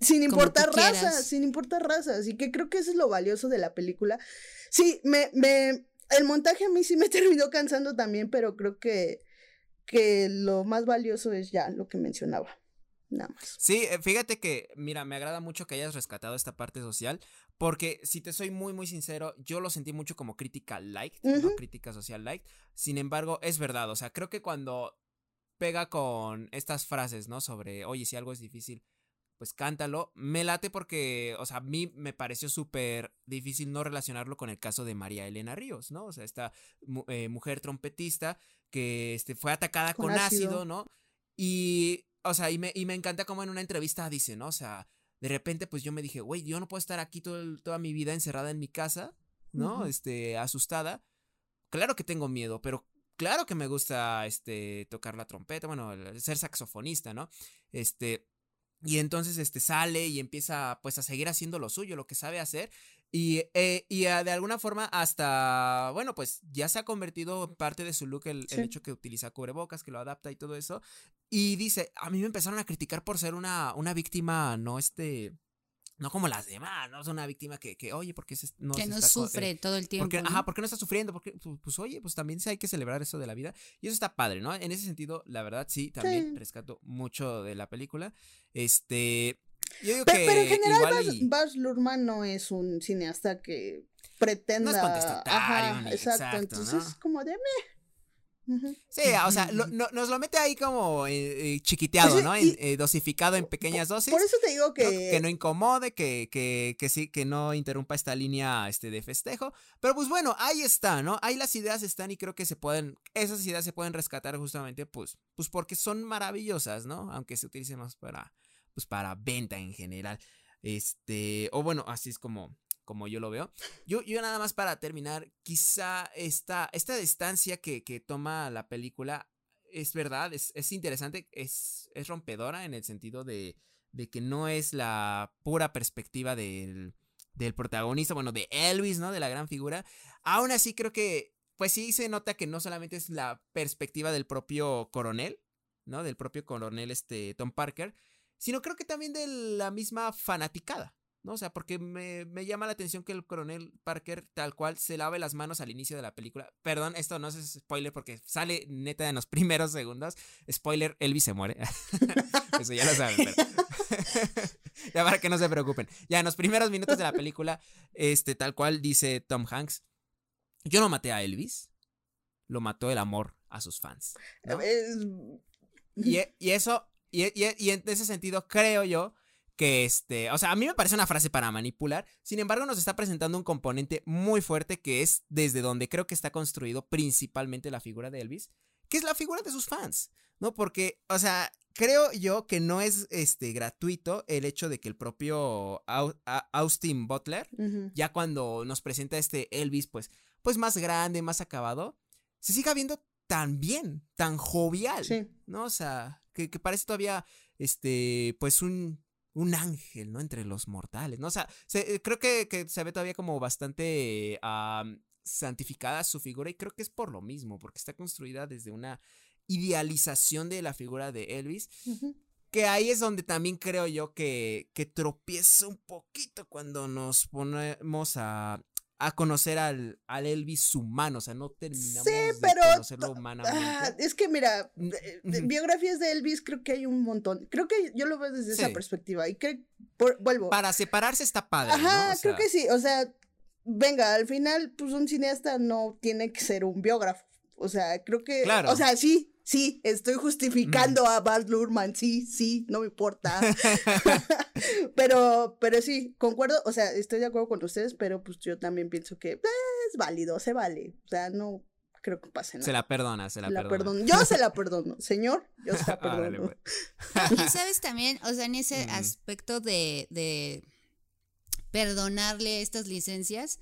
sin importar tú quieras. razas, sin importar razas, y que creo que eso es lo valioso de la película. Sí, me, me, el montaje a mí sí me [LAUGHS] terminó cansando también, pero creo que, que lo más valioso es ya lo que mencionaba, nada más. Sí, eh, fíjate que, mira, me agrada mucho que hayas rescatado esta parte social, porque si te soy muy, muy sincero, yo lo sentí mucho como crítica light, ¿no? Crítica social light. Sin embargo, es verdad, o sea, creo que cuando pega con estas frases, ¿no? Sobre, oye, si algo es difícil, pues cántalo. Me late porque, o sea, a mí me pareció súper difícil no relacionarlo con el caso de María Elena Ríos, ¿no? O sea, esta eh, mujer trompetista que este, fue atacada Con con, ácido. ácido, ¿no? Y, o sea, y me, y me encanta como en una entrevista dice, ¿no? O sea, de repente pues yo me dije, güey, yo no puedo estar aquí todo el- toda mi vida encerrada en mi casa, ¿no? Este, asustada. Claro que tengo miedo, pero claro que me gusta, este, tocar la trompeta, bueno, ser saxofonista, ¿no? Este, y entonces, este, sale y empieza, pues, a seguir haciendo lo suyo, lo que sabe hacer. Y, eh, y ah, de alguna forma hasta, bueno, pues ya se ha convertido en parte de su look el, el hecho que utiliza cubrebocas, que lo adapta y todo eso. Y dice, a mí me empezaron a criticar por ser una, una víctima, no este, no como las demás, no es una víctima que, que oye, porque se, no que se no está eh, sufre todo el tiempo. porque, ¿no? Ajá, ¿por qué no está sufriendo? Porque, pues, pues, oye, pues también hay que celebrar eso de la vida. Y eso está padre, ¿no? En ese sentido, la verdad, sí, también Sí. rescato mucho de la película. Este. Yo digo Pero, que pero en general, igual Baz, y- Baz Luhrmann no es un cineasta que pretenda. contestatario Ajá, ni exacto. exacto, Entonces, ¿no? como de meh. Sí, o sea, lo- no- nos lo mete ahí como eh, eh, chiquiteado, Pues ¿no? y- En- eh, dosificado en pequeñas dosis. Por eso te digo ¿no? que. que no incomode, que, que, que sí, que no interrumpa esta línea este, de festejo. Pero pues bueno, ahí está, ¿no? Ahí las ideas están y creo que se pueden, esas ideas se pueden rescatar justamente, pues, pues porque son maravillosas, ¿no? Aunque se utilicen más para, pues para venta en general. Este, o bueno, así es como, como yo lo veo. Yo, yo nada más para terminar, quizá esta, esta distancia que, que toma la película es verdad, es, es interesante, es, es rompedora en el sentido de, de que no es la pura perspectiva del, del protagonista, bueno, de Elvis, ¿no? De la gran figura. Aún así creo que, pues sí se nota que no solamente es la perspectiva del propio coronel, ¿no? Del propio coronel, este, Tom Parker, sino creo que también de la misma fanaticada. ¿No? O sea, porque me, me, llama la atención que el coronel Parker tal cual se lave las manos al inicio de la película. Perdón, esto no es spoiler porque sale neta en los [LAUGHS] primeros segundos. Spoiler, Elvis se muere. [LAUGHS] Eso ya lo saben, pero... [LAUGHS] ya para que no se preocupen. Ya en los primeros minutos de la película, este, tal cual dice Tom Hanks, yo no maté a Elvis, lo mató el amor a sus fans. ¿no? Y, y, eso, y, y, y en ese sentido creo yo que este, o sea, a mí me parece una frase para manipular, sin embargo nos está presentando un componente muy fuerte que es desde donde creo que está construido principalmente la figura de Elvis, que es la figura de sus fans, ¿no? Porque, o sea, creo yo que no es este gratuito el hecho de que el propio Austin Butler, uh -huh. ya cuando nos presenta este Elvis, pues, pues más grande, más acabado, se siga viendo tan bien, tan jovial, sí. ¿no? O sea, que, que parece todavía, este, pues un un ángel, ¿no? Entre los mortales, ¿no? O sea, se, creo que, que, se ve todavía como bastante uh, santificada su figura y creo que es por lo mismo, porque está construida desde una idealización de la figura de Elvis. Uh -huh. Que ahí es donde también creo yo que, que tropieza un poquito cuando nos ponemos a, a conocer al, al, Elvis humano, o sea, no terminamos sí, de conocerlo humanamente. Ah, es que mira, de biografías de Elvis creo que hay un montón. Creo que yo lo veo desde sí. esa perspectiva y creo, por, vuelvo. Para separarse está padre. Ajá, ¿no? o creo que sí, o sea, venga, al final, pues un cineasta no tiene que ser un biógrafo. O sea, creo que, claro. o sea, sí, sí, estoy justificando mm. a Baz Luhrmann, sí, sí, no me importa. [LAUGHS] [LAUGHS] pero, pero sí, concuerdo, o sea, estoy de acuerdo con ustedes, pero pues yo también pienso que eh, es válido, se vale. O sea, no creo que pase nada. Se la perdona, se la, la perdona. Yo se la perdono, señor, yo se la [LAUGHS] perdono. y sabes también, o sea, en ese mm. aspecto de, de perdonarle estas licencias,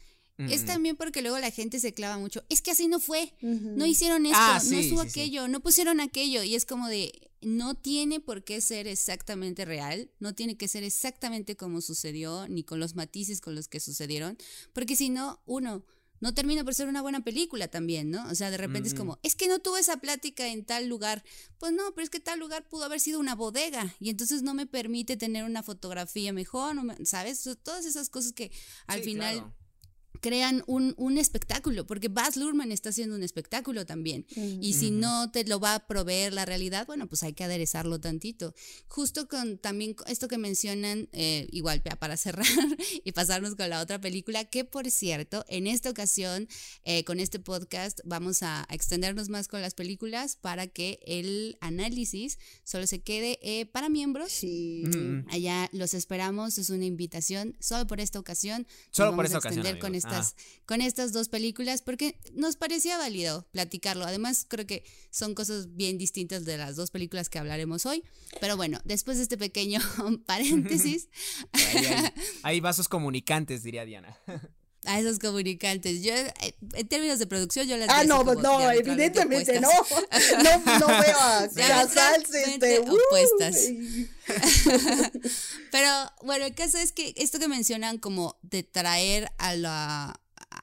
es también porque luego la gente se clava mucho. Es que así no fue. Uh -huh. No hicieron esto, ah, no subo sí, aquello, sí. no pusieron aquello. Y es como de, no tiene por qué ser exactamente real, no tiene que ser exactamente como sucedió, ni con los matices con los que sucedieron. Porque si no, uno, no termina por ser una buena película también, ¿no? O sea, de repente mm -hmm. es como, es que no tuve esa plática en tal lugar. Pues no, pero es que tal lugar pudo haber sido una bodega y entonces no me permite tener una fotografía mejor, no me, ¿sabes? Todas esas cosas que al sí, final... Claro crean un, un, espectáculo, porque Baz Luhrmann está haciendo un espectáculo también. Y si no te lo va a proveer la realidad, bueno, pues hay que aderezarlo tantito. Justo con también esto que mencionan, eh, igual para cerrar [LAUGHS] y pasarnos con la otra película, que por cierto, en esta ocasión, eh, con este podcast, vamos a, extendernos más con las películas para que el análisis solo se quede eh, para miembros. Sí. Allá los esperamos, es una invitación solo por esta ocasión. Solo por esta ocasión. Con estas, ah. con estas dos películas porque nos parecía válido platicarlo. Además, creo que son cosas bien distintas de las dos películas que hablaremos hoy. Pero bueno, después de este pequeño [LAUGHS] paréntesis. [LAUGHS] hay, hay, [LAUGHS] hay, vasos comunicantes, diría Diana. A esos comunicantes. Yo, en términos de producción, yo las Ah, no, como, no, evidentemente no. [LAUGHS] no. No veo a [LAUGHS] Casals este, opuestas. [LAUGHS] Pero bueno, el caso es que esto que mencionan como de traer a la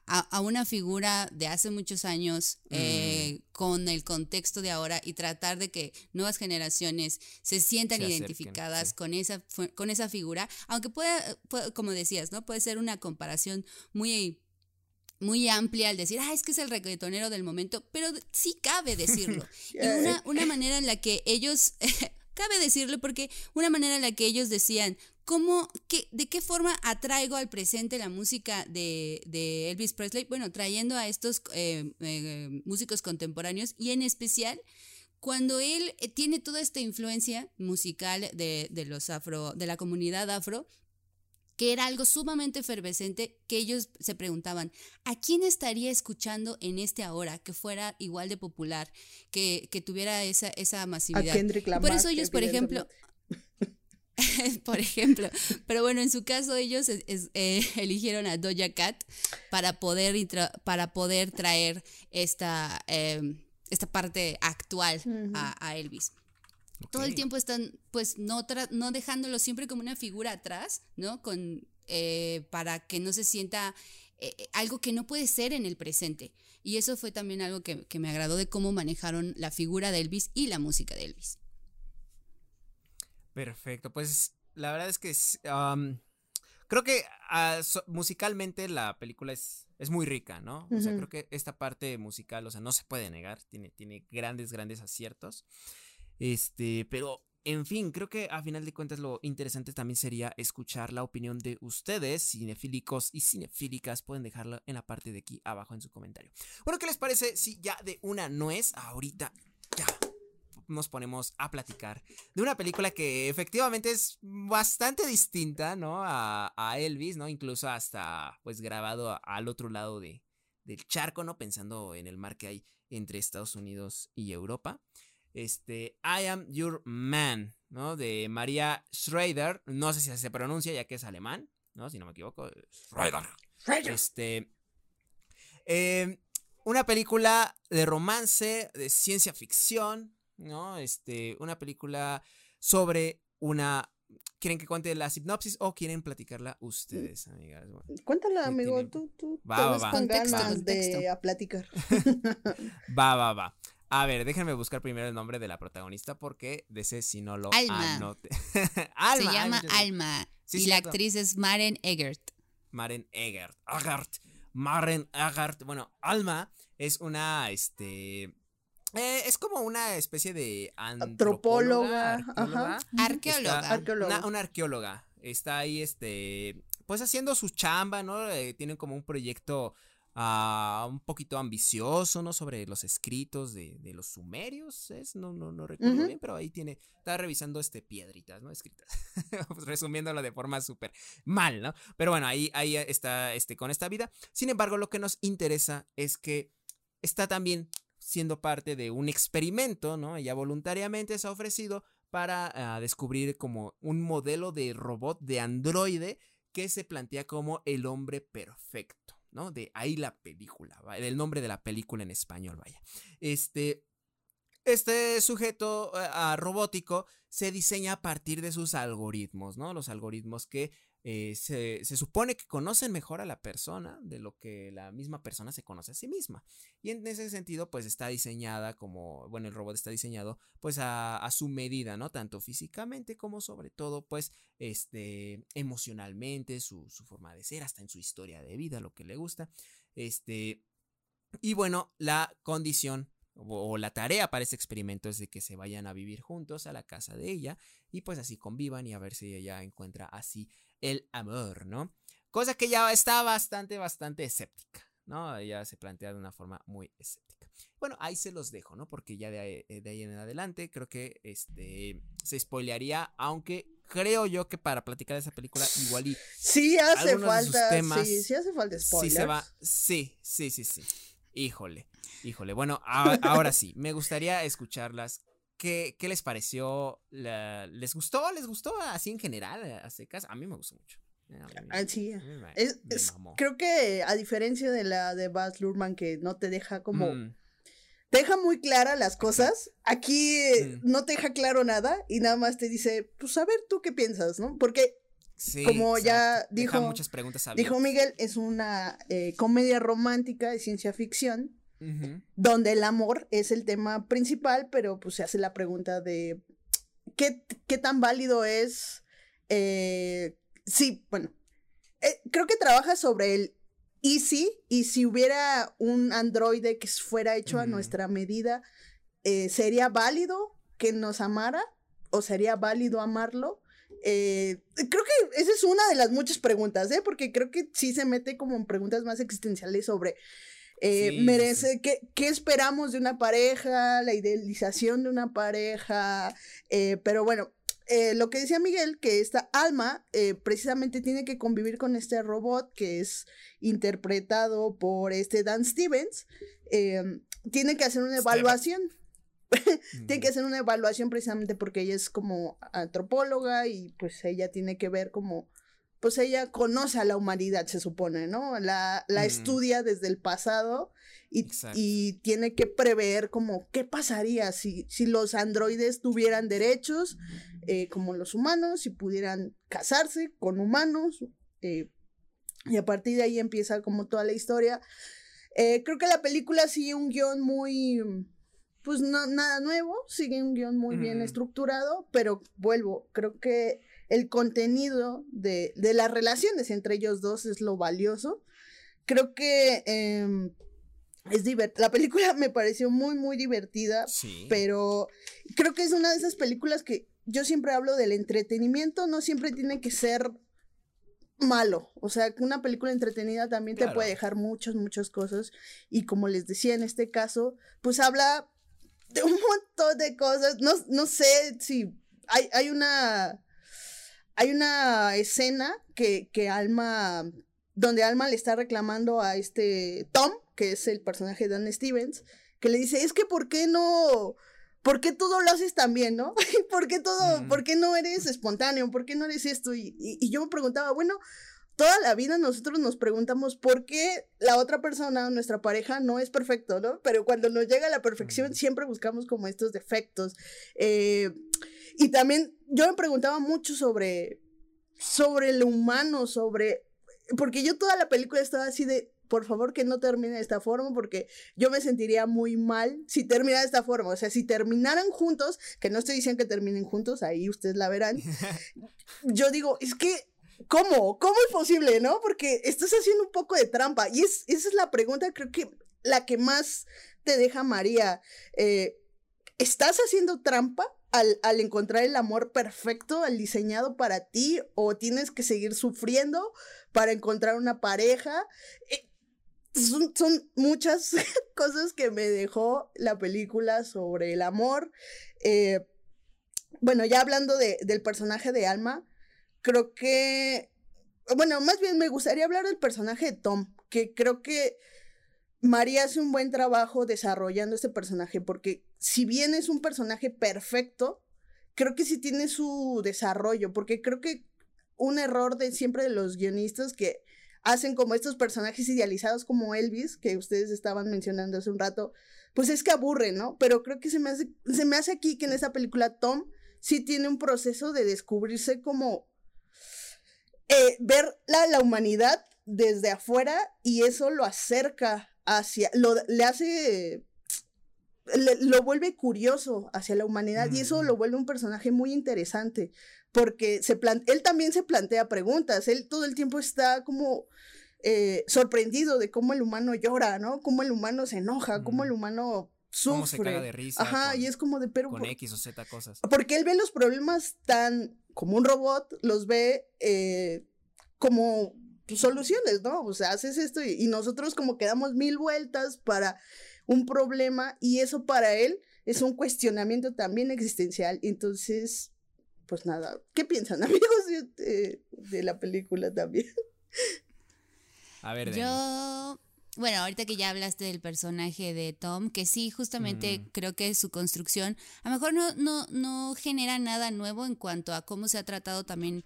a, a, una figura de hace muchos años mm. eh, con el contexto de ahora y tratar de que nuevas generaciones se sientan se identificadas acerquen, sí. con, esa, con esa figura, aunque pueda, pueda, como decías, ¿no? Puede ser una comparación muy muy amplia al decir, ah, es que es el reggaetonero del momento, pero sí cabe decirlo. [LAUGHS] y una, una manera en la que ellos, [LAUGHS] cabe decirlo porque una manera en la que ellos decían, ¿Cómo, qué, ¿De qué forma atraigo al presente la música de, de Elvis Presley? Bueno, trayendo a estos eh, eh, músicos contemporáneos y en especial cuando él eh, tiene toda esta influencia musical de, de, los afro, de la comunidad afro, que era algo sumamente efervescente, que ellos se preguntaban, ¿a quién estaría escuchando en este ahora que fuera igual de popular, que, que tuviera esa, esa masividad? A Kendrick Lamar, por eso ellos, por ejemplo... [LAUGHS] por ejemplo. Pero bueno, en su caso ellos es, es, eh, [LAUGHS] eligieron a Doja Cat para poder, para poder traer esta, eh, esta parte actual uh -huh. a, a, Elvis. Okay. Todo el tiempo están, pues, no, no dejándolo siempre como una figura atrás, ¿no? Con, eh, para que no se sienta eh, algo que no puede ser en el presente. Y eso fue también algo que, que me agradó de cómo manejaron la figura de Elvis y la música de Elvis. Perfecto, pues la verdad es que creo que ah, musicalmente la película es, es muy rica, ¿no? O sea, creo que esta parte musical, o sea, no se puede negar, tiene, tiene grandes, grandes aciertos. Este, pero en fin, creo que a final de cuentas lo interesante también sería escuchar la opinión de ustedes, cinefílicos y cinefílicas. Pueden dejarla en la parte de aquí abajo en su comentario. Bueno, ¿qué les parece si ya de una nuez ahorita ya nos ponemos a platicar de una película que efectivamente es bastante distinta, ¿no? A, Elvis, ¿no? Incluso hasta pues grabado al otro lado de, del charco, ¿no? Pensando en el mar que hay entre Estados Unidos y Europa este, I Am Your Man, ¿no? De María Schrader, no sé si se pronuncia ya que es alemán, ¿no? Si no me equivoco, Schrader. Este, em, una película de romance, de ciencia ficción, ¿no? Este, una película sobre una ¿Quieren que cuente la sinopsis o quieren platicarla ustedes, amigas? Cuéntala, amigo, tú, tú va, va, va. con ganas de a platicar. [LAUGHS] [LAUGHS] va, va, va. A ver, déjenme buscar primero el nombre de la protagonista porque de ese si no lo Alma. [LAUGHS] Alma. Se llama Alma. y la actriz es Maren Egert. Maren Egert. Egert. Maren Egert. Bueno, Alma es una, este... Eh, es como una especie de antropóloga. Arqueóloga. Arqueóloga. Una, arqueóloga. Está ahí, este, pues haciendo su chamba, ¿no? Eh, tienen como un proyecto un poquito ambicioso, ¿no? Sobre los escritos de, los sumerios, ¿es? No, no, no recuerdo bien, pero ahí tiene, está revisando este piedritas, ¿no? Escritas, [LAUGHS] pues, resumiéndolo de forma súper mal, ¿no? Pero bueno, ahí, ahí está este, con esta vida. Sin embargo, lo que nos interesa es que está también siendo parte de un experimento, ¿no? Ella voluntariamente se ha ofrecido para ah, descubrir como un modelo de robot de androide que se plantea como el hombre perfecto. ¿no? De ahí la película, el nombre de la película en español, vaya. Este, este sujeto eh, robótico se diseña a partir de sus algoritmos, ¿no? Los algoritmos que eh, se, supone que conocen mejor a la persona de lo que la misma persona se conoce a sí misma. Y en ese sentido, pues está diseñada como, bueno, el robot está diseñado pues a, su medida, ¿no? Tanto físicamente como sobre todo, pues, este, emocionalmente, su, su forma de ser, hasta en su historia de vida, lo que le gusta. Este, y bueno, la condición o, la tarea para este experimento es de que se vayan a vivir juntos a la casa de ella y pues así convivan y a ver si ella encuentra así el amor, ¿no? Cosa que ya está bastante, bastante escéptica, ¿no? Ella se plantea de una forma muy escéptica. Bueno, ahí se los dejo, ¿no? Porque ya de ahí, en adelante creo que este se spoilearía, aunque creo yo que para platicar de esa película igual y sí hace falta, sí, sí hace falta spoilers. Sí se va, sí, sí, sí, sí. Híjole, híjole. Bueno, ahora sí, me gustaría escucharlas. ¿Qué, qué les pareció? ¿Les gustó? ¿Les gustó así en general, a secas? A mí me gustó mucho. Ah, sí. creo que a diferencia de la de Baz Luhrmann que no te deja como... Mm. Te deja muy clara las cosas. Aquí mm. no te deja claro nada y nada más te dice, pues a ver tú qué piensas, ¿no? Porque como ya dijo, muchas preguntas dijo Miguel, es una eh, comedia romántica de ciencia ficción, donde el amor es el tema principal, pero pues se hace la pregunta de qué, qué tan válido es. Eh, sí, bueno, eh, creo que trabaja sobre el y sí, y si hubiera un androide que fuera hecho a nuestra medida, ¿sería válido que nos amara? ¿O sería válido amarlo? Eh, creo que esa es una de las muchas preguntas, ¿eh? Porque creo que sí se mete como en preguntas más existenciales sobre eh, merece, ¿qué, ¿qué, esperamos de una pareja? La idealización de una pareja. Eh, pero bueno, lo que decía Miguel, que esta alma precisamente tiene que convivir con este robot que es interpretado por este Dan Stevens. tiene que hacer una evaluación. [LAUGHS] tiene que hacer una evaluación precisamente porque ella es como antropóloga y pues ella tiene que ver como, pues ella conoce a la humanidad, se supone, ¿no? La, la estudia desde el pasado y, y, tiene que prever como qué pasaría si, si los androides tuvieran derechos eh, como los humanos, si pudieran casarse con humanos. Eh, y a partir de ahí empieza como toda la historia. Eh, creo que la película sigue un guion muy pues no, nada nuevo, sigue un guion muy bien estructurado, pero vuelvo, creo que el contenido de, de, las relaciones entre ellos dos es lo valioso. Creo que em, es divertida. La película [LAUGHS] me pareció muy, muy divertida, pero creo que es una de esas películas que yo siempre hablo del entretenimiento, no siempre tiene que ser malo. O sea, que una película entretenida también te puede dejar muchas, muchas cosas. Y como les decía en este caso, pues habla de un montón de cosas. No, no sé si hay, hay una. Hay una escena que, que Alma. Donde Alma le está reclamando a este Tom, que es el personaje de Dan Stevens, que le dice: Es que, ¿por qué no.? ¿por qué todo lo haces tan bien, no? [LAUGHS] ¿Por qué todo, por qué no eres espontáneo? ¿Por qué no eres esto? Y, yo me preguntaba, bueno, toda la vida nosotros nos preguntamos por qué la otra persona, nuestra pareja, no es perfecto, ¿no? Pero cuando nos llega a la perfección, siempre buscamos como estos defectos. Eh, y también yo me preguntaba mucho sobre, sobre lo humano, sobre... Porque yo toda la película estaba así de, por favor que no termine de esta forma porque yo me sentiría muy mal si termina de esta forma. O sea, si terminaran juntos, que no estoy diciendo que terminen juntos, ahí ustedes la verán. [LAUGHS] yo digo, es que, ¿cómo? ¿Cómo es posible, no? Porque estás haciendo un poco de trampa. Y es, esa es la pregunta, creo que la que más te deja María. Eh, ¿Estás haciendo trampa? Al, al, encontrar el amor perfecto, al diseñado para ti, o tienes que seguir sufriendo para encontrar una pareja. Eh, son, muchas [LAUGHS] cosas que me dejó la película sobre el amor. Eh, bueno, ya hablando de, del personaje de Alma, creo que, bueno, más bien me gustaría hablar del personaje de Tom, que creo que María hace un buen trabajo desarrollando este personaje, porque si bien es un personaje perfecto, creo que sí tiene su desarrollo, porque creo que un error de siempre de los guionistas que hacen como estos personajes idealizados como Elvis, que ustedes estaban mencionando hace un rato, pues es que aburre, ¿no? Pero creo que se me hace, se me hace aquí que en esa película Tom sí tiene un proceso de descubrirse como eh, ver la, la, humanidad desde afuera y eso lo acerca hacia, lo, le hace, lo vuelve curioso hacia la humanidad y eso lo vuelve un personaje muy interesante porque se él también se plantea preguntas, él todo el tiempo está como eh, sorprendido de cómo el humano llora, ¿no? Cómo el humano se enoja, cómo el humano sufre. Cómo se caga de risa. Ajá, y es como de pero. Con X o Z cosas. Porque él ve los problemas tan como un robot, los ve eh, como soluciones, ¿no? O sea, haces esto y, y, nosotros como que damos mil vueltas para un problema y eso para él es un cuestionamiento también existencial. Entonces, pues nada, ¿qué piensan [LAUGHS] amigos de, de la película también? A ver, yo, bueno, ahorita que ya hablaste del personaje de Tom, que sí, justamente mm. creo que su construcción, a lo mejor no, no, no genera nada nuevo en cuanto a cómo se ha tratado también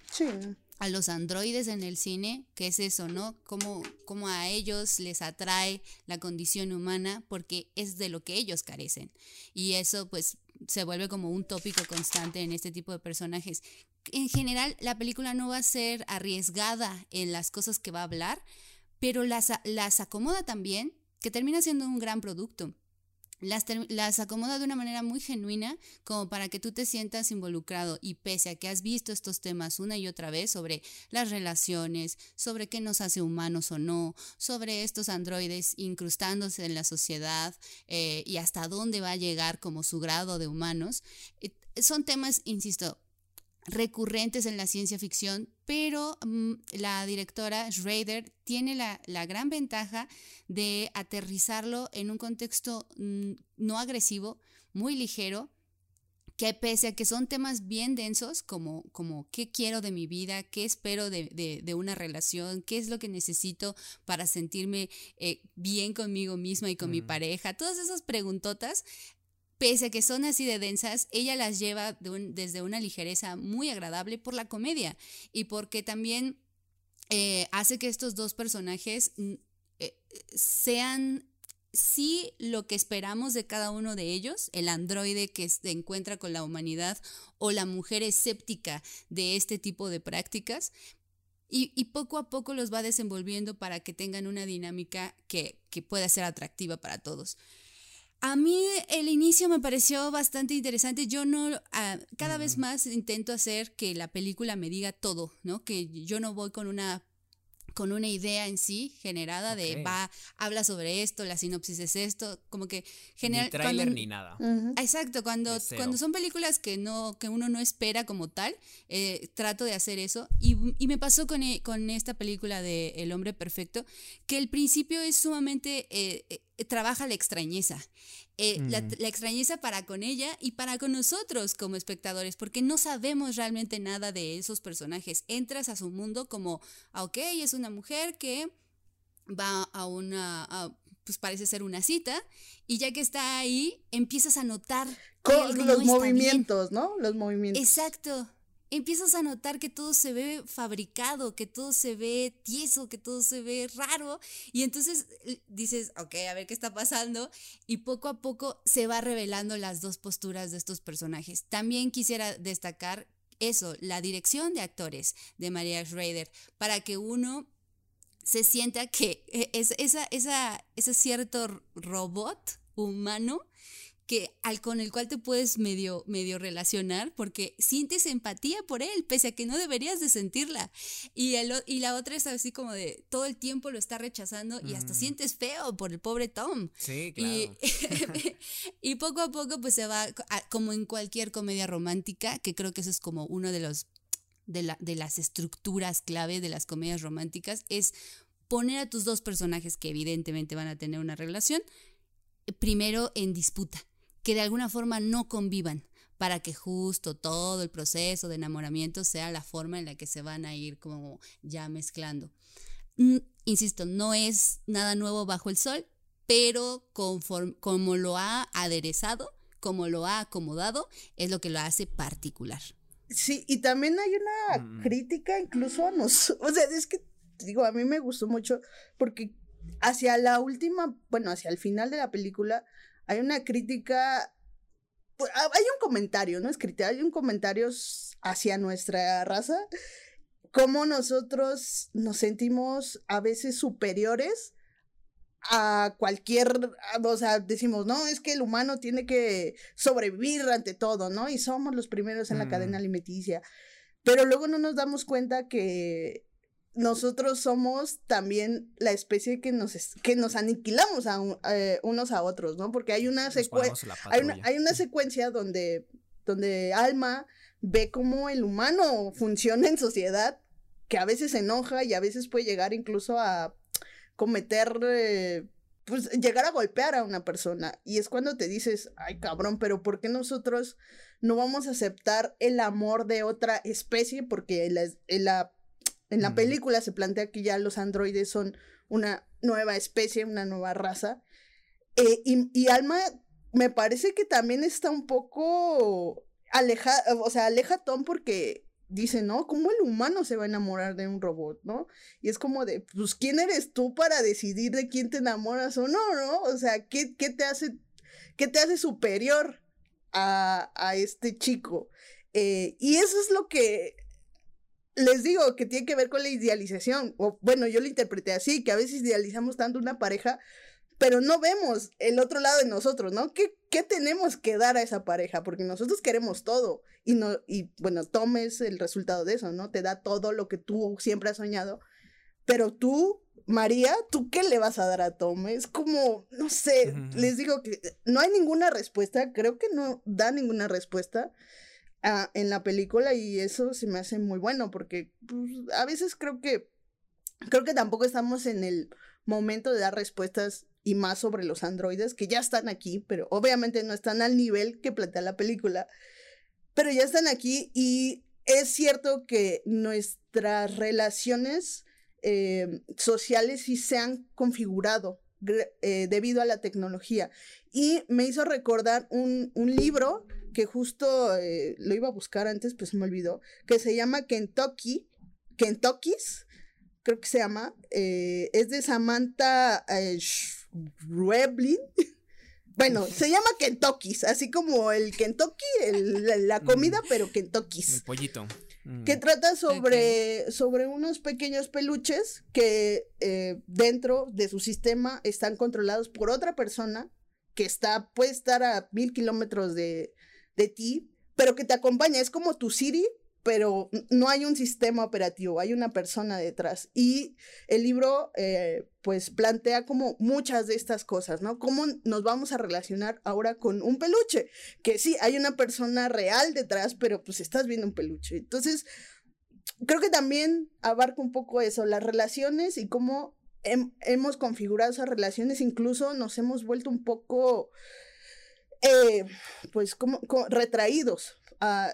a los androides en el cine, que es eso, ¿no? Cómo, cómo a ellos les atrae la condición humana, porque es de lo que ellos carecen. Y eso, pues, se vuelve como un tópico constante en este tipo de personajes. En general, la película no va a ser arriesgada en las cosas que va a hablar, pero las, las acomoda también, que termina siendo un gran producto. Las, las, acomoda de una manera muy genuina como para que tú te sientas involucrado y pese a que has visto estos temas una y otra vez sobre las relaciones, sobre qué nos hace humanos o no, sobre estos androides incrustándose en la sociedad eh, y hasta dónde va a llegar como su grado de humanos, eh, son temas, insisto, recurrentes en la ciencia ficción, pero mm, la directora Schrader tiene la, la, gran ventaja de aterrizarlo en un contexto mm, no agresivo, muy ligero, que pese a que son temas bien densos, como, como qué quiero de mi vida, qué espero de, de, de una relación, qué es lo que necesito para sentirme eh, bien conmigo misma y con mi pareja, todas esas preguntotas, pese a que son así de densas, ella las lleva desde una ligereza muy agradable por la comedia y porque también eh, hace que estos dos personajes mm, eh, sean sí lo que esperamos de cada uno de ellos, el androide que se encuentra con la humanidad o la mujer escéptica de este tipo de prácticas, y, poco a poco los va desenvolviendo para que tengan una dinámica que, que pueda ser atractiva para todos. A mí el inicio me pareció bastante interesante. Yo no, ah, cada vez más intento hacer que la película me diga todo, ¿no? Que yo no voy con una con una idea en sí generada de va, habla sobre esto, la sinopsis es esto, como que Ni general tráiler cuando- ni nada. Exacto, cuando, cuando son películas que no que uno no espera como tal, eh, trato de hacer eso. Y, y me pasó con, e- con esta película de El hombre perfecto, que el principio es sumamente, eh, eh, trabaja la extrañeza. Eh, la, Mm. la extrañeza para con ella y para con nosotros como espectadores, porque no sabemos realmente nada de esos personajes. Entras a su mundo como, ah, ok, es una mujer que va a una, a, pues parece ser una cita, y ya que está ahí, empiezas a notar Con los no movimientos, ¿no? Los movimientos. Exacto. Empiezas a notar que todo se ve fabricado, que todo se ve tieso, que todo se ve raro. Y entonces dices, ok, a ver qué está pasando. Y poco a poco se va revelando las dos posturas de estos personajes. También quisiera destacar eso, la dirección de actores de María Schrader, para que uno se sienta que eh, es ese cierto robot humano que al con el cual te puedes medio, medio relacionar porque sientes empatía por él, pese a que no deberías de sentirla. Y, el y la otra es así como de todo el tiempo lo está rechazando y hasta Mm. sientes feo por el pobre Tom. Sí, claro. Y, [LAUGHS] y poco a poco pues se va, a- como en cualquier comedia romántica, que creo que eso es como uno de los de, la- de las estructuras clave de las comedias románticas, es poner a tus dos personajes que evidentemente van a tener una relación, primero en disputa, que de alguna forma no convivan para que justo todo el proceso de enamoramiento sea la forma en la que se van a ir como ya mezclando. Mm, Insisto, no es nada nuevo bajo el sol, pero como lo ha aderezado, como lo ha acomodado, es lo que lo hace particular. Sí, y también hay una Mm. crítica incluso a nosotros. O sea, es que, digo, a mí me gustó mucho porque hacia la última, bueno, hacia el final de la película, hay una crítica. pues, ah, Hay un comentario, ¿no? Escrito, hay un comentario hacia nuestra raza. Cómo nosotros nos sentimos a veces superiores a cualquier, a- o sea, decimos, no, es que el humano tiene que sobrevivir ante todo, ¿no? Y somos los primeros en la Mm. cadena alimenticia. Pero luego no nos damos cuenta que nosotros somos también la especie que nos, es- que nos aniquilamos a un- eh, unos a otros, ¿no? Porque hay una secuencia, la hay una, patrulla. hay una secuencia donde, donde Alma ve cómo el humano funciona en sociedad, que a veces se enoja y a veces puede llegar incluso a cometer, eh, pues llegar a golpear a una persona. Y es cuando te dices, ay cabrón, pero ¿por qué nosotros no vamos a aceptar el amor de otra especie? Porque en la, en la, película se plantea que ya los androides son una nueva especie, una nueva raza. Eh, y, y Alma me parece que también está un poco alejada, o sea, aleja a Tom porque dice, ¿no? ¿Cómo el humano se va a enamorar de un robot, no? Y es como de, pues, ¿quién eres tú para decidir de quién te enamoras o no, no? O sea, ¿qué, qué te hace, qué te hace superior a, a este chico? Eh, y eso es lo que les digo que tiene que ver con la idealización. O bueno, yo lo interpreté así, que a veces idealizamos tanto una pareja, pero no vemos el otro lado de nosotros, ¿no? ¿Qué, qué tenemos que dar a esa pareja? Porque nosotros queremos todo. Y no, y bueno, Tom es el resultado de eso, ¿no? Te da todo lo que tú siempre has soñado. Pero tú, María, ¿tú qué le vas a dar a Tom? Es como, no sé, les digo que no hay ninguna respuesta, creo que no da ninguna respuesta en la película y eso se me hace muy bueno porque pues, a veces creo que creo que tampoco estamos en el momento de dar respuestas y más sobre los androides que ya están aquí, pero obviamente no están al nivel que plantea la película, pero ya están aquí y es cierto que nuestras relaciones eh, sociales sí se han configurado eh, debido a la tecnología. Y me hizo recordar un, un libro que justo eh, lo iba a buscar antes, pues se me olvidó, que se llama Kentucky, Kentucky's, creo que se llama, eh, es de Samantha eh, Schweblin. [LAUGHS] Bueno, se llama Kentucky's, así como el Kentucky, el- la, la comida, pero Kentucky's El pollito. Mm. que trata sobre, sobre unos pequeños peluches que eh, dentro de su sistema están controlados por otra persona que está, puede estar a mil kilómetros de, de ti, pero que te acompaña. Es como tu Siri, pero no hay un sistema operativo, hay una persona detrás. Y el libro, eh, pues, plantea como muchas de estas cosas, ¿no? ¿Cómo nos vamos a relacionar ahora con un peluche? Que sí, hay una persona real detrás, pero pues estás viendo un peluche. Entonces, creo que también abarca un poco eso, las relaciones y cómo hemos configurado esas relaciones, incluso nos hemos vuelto un poco, eh, pues, como, retraídos,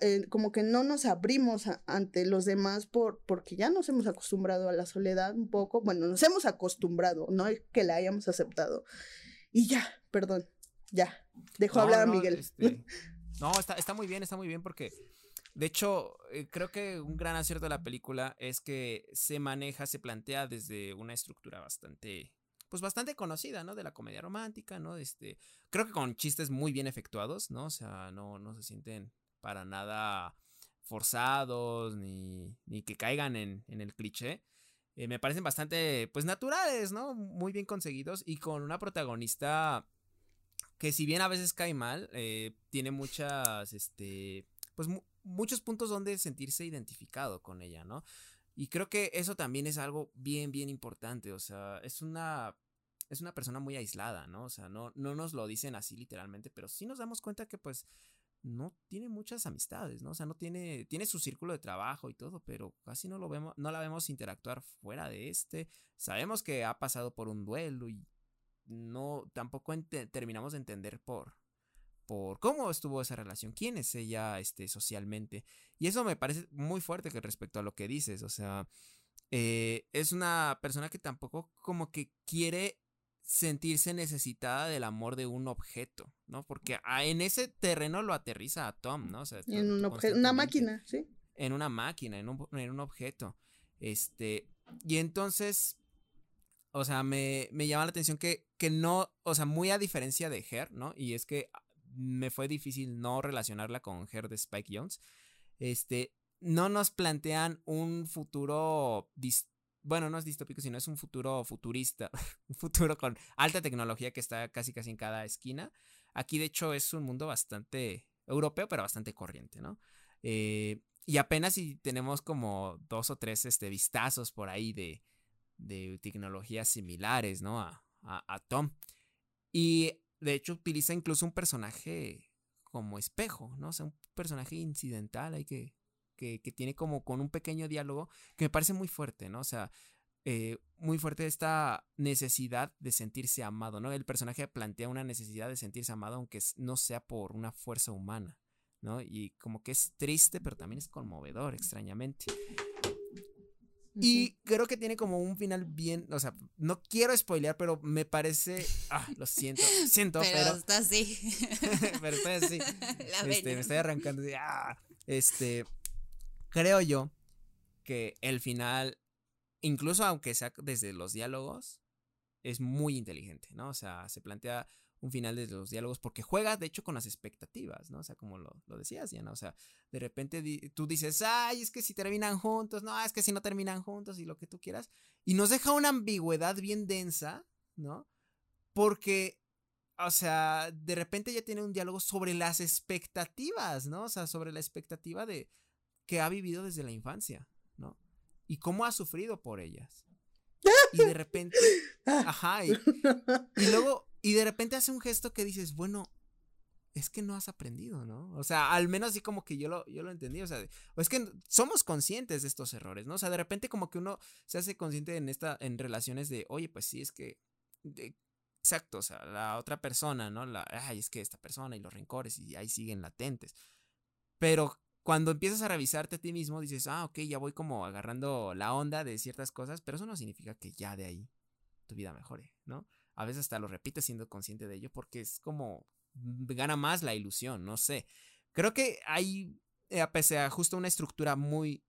eh, como que no nos abrimos ante los demás por, porque ya nos hemos acostumbrado a la soledad un poco, bueno, nos hemos acostumbrado, no es que la hayamos aceptado. Y ya, perdón, ya, dejo hablar a Miguel. Este, no, está, está muy bien, está muy bien porque de hecho, eh, creo que un gran acierto de la película es que se maneja, se plantea desde una estructura bastante, pues bastante conocida, ¿no? De la comedia romántica, ¿no? Este, creo que con chistes muy bien efectuados, ¿no? O sea, no, no se sienten para nada forzados ni, ni que caigan en, en el cliché. Eh, me parecen bastante, pues, naturales, ¿no? Muy bien conseguidos y con una protagonista que si bien a veces cae mal, eh, tiene muchas, este, pues muchos puntos donde sentirse identificado con ella, ¿no? Y creo que eso también es algo bien, bien importante, o sea, es una, es una persona muy aislada, ¿no? O sea, no, no nos lo dicen así literalmente, pero sí nos damos cuenta que pues no tiene muchas amistades, ¿no? O sea, no tiene, tiene su círculo de trabajo y todo, pero casi no lo vemos, no la vemos interactuar fuera de este. Sabemos que ha pasado por un duelo y no, tampoco terminamos de entender por, por cómo estuvo esa relación, quién es ella este, socialmente. Y eso me parece muy fuerte que respecto a lo que dices, o sea, eh, es una persona que tampoco como que quiere sentirse necesitada del amor de un objeto, ¿no? Porque en ese terreno lo aterriza a Tom, ¿no? O sea, en un una máquina, sí. En una máquina, en un, en un objeto. Este, y entonces, o sea, me, me llama la atención que, que no, o sea, muy a diferencia de Her, ¿no? Y es que me fue difícil no relacionarla con Her de Spike Jones. Este, no nos plantean un futuro bueno, no es distópico, sino es un futuro futurista, [LAUGHS] un futuro con alta tecnología que está casi casi en cada esquina. Aquí de hecho es un mundo bastante europeo, pero bastante corriente, ¿no? Eh, y apenas si tenemos como dos o tres este, vistazos por ahí de, de tecnologías similares, ¿no? A, a Tom. Y de hecho, utiliza incluso un personaje como espejo, ¿no? O sea, un personaje incidental ahí que, que, tiene como con un pequeño diálogo que me parece muy fuerte, ¿no? O sea, eh, muy fuerte esta necesidad de sentirse amado, ¿no? El personaje plantea una necesidad de sentirse amado aunque no sea por una fuerza humana, ¿no? Y como que es triste, pero también es conmovedor, extrañamente. Y creo que tiene como un final bien, o sea, no quiero spoilear, pero me parece, ah, lo siento, siento, pero, pero está así. [LAUGHS] pero estoy así. [LAUGHS] este, me estoy arrancando ah, este, creo yo que el final, incluso aunque sea desde los diálogos, es muy inteligente, ¿no? O sea, se plantea un final de los diálogos, porque juega de hecho con las expectativas, ¿no? O sea, como lo, lo decías, Diana, o sea, de repente tú dices, ay, es que si terminan juntos, no, es que si no terminan juntos y lo que tú quieras, y nos deja una ambigüedad bien densa, ¿no? Porque, o sea, de repente ya tiene un diálogo sobre las expectativas, ¿no? O sea, sobre la expectativa de que ha vivido desde la infancia, ¿no? Y cómo ha sufrido por ellas. [LAUGHS] Y de repente, ajá, y, y luego y de repente hace un gesto que dices, bueno, es que no has aprendido, ¿no? O sea, al menos así como que yo lo, yo lo entendí, o sea, es que somos conscientes de estos errores, ¿no? O sea, de repente como que uno se hace consciente en esta, en relaciones de, oye, pues sí, es que, exacto, o sea, la otra persona, ¿no? La, ay, es que esta persona y los rencores y ahí siguen latentes. Pero cuando empiezas a revisarte a ti mismo, dices, ah, ok, ya voy como agarrando la onda de ciertas cosas, pero eso no significa que ya de ahí tu vida mejore, ¿no? A veces hasta lo repites siendo consciente de ello porque es como gana más la ilusión, no sé. Creo que hay, eh, a pesar de justo una estructura muy,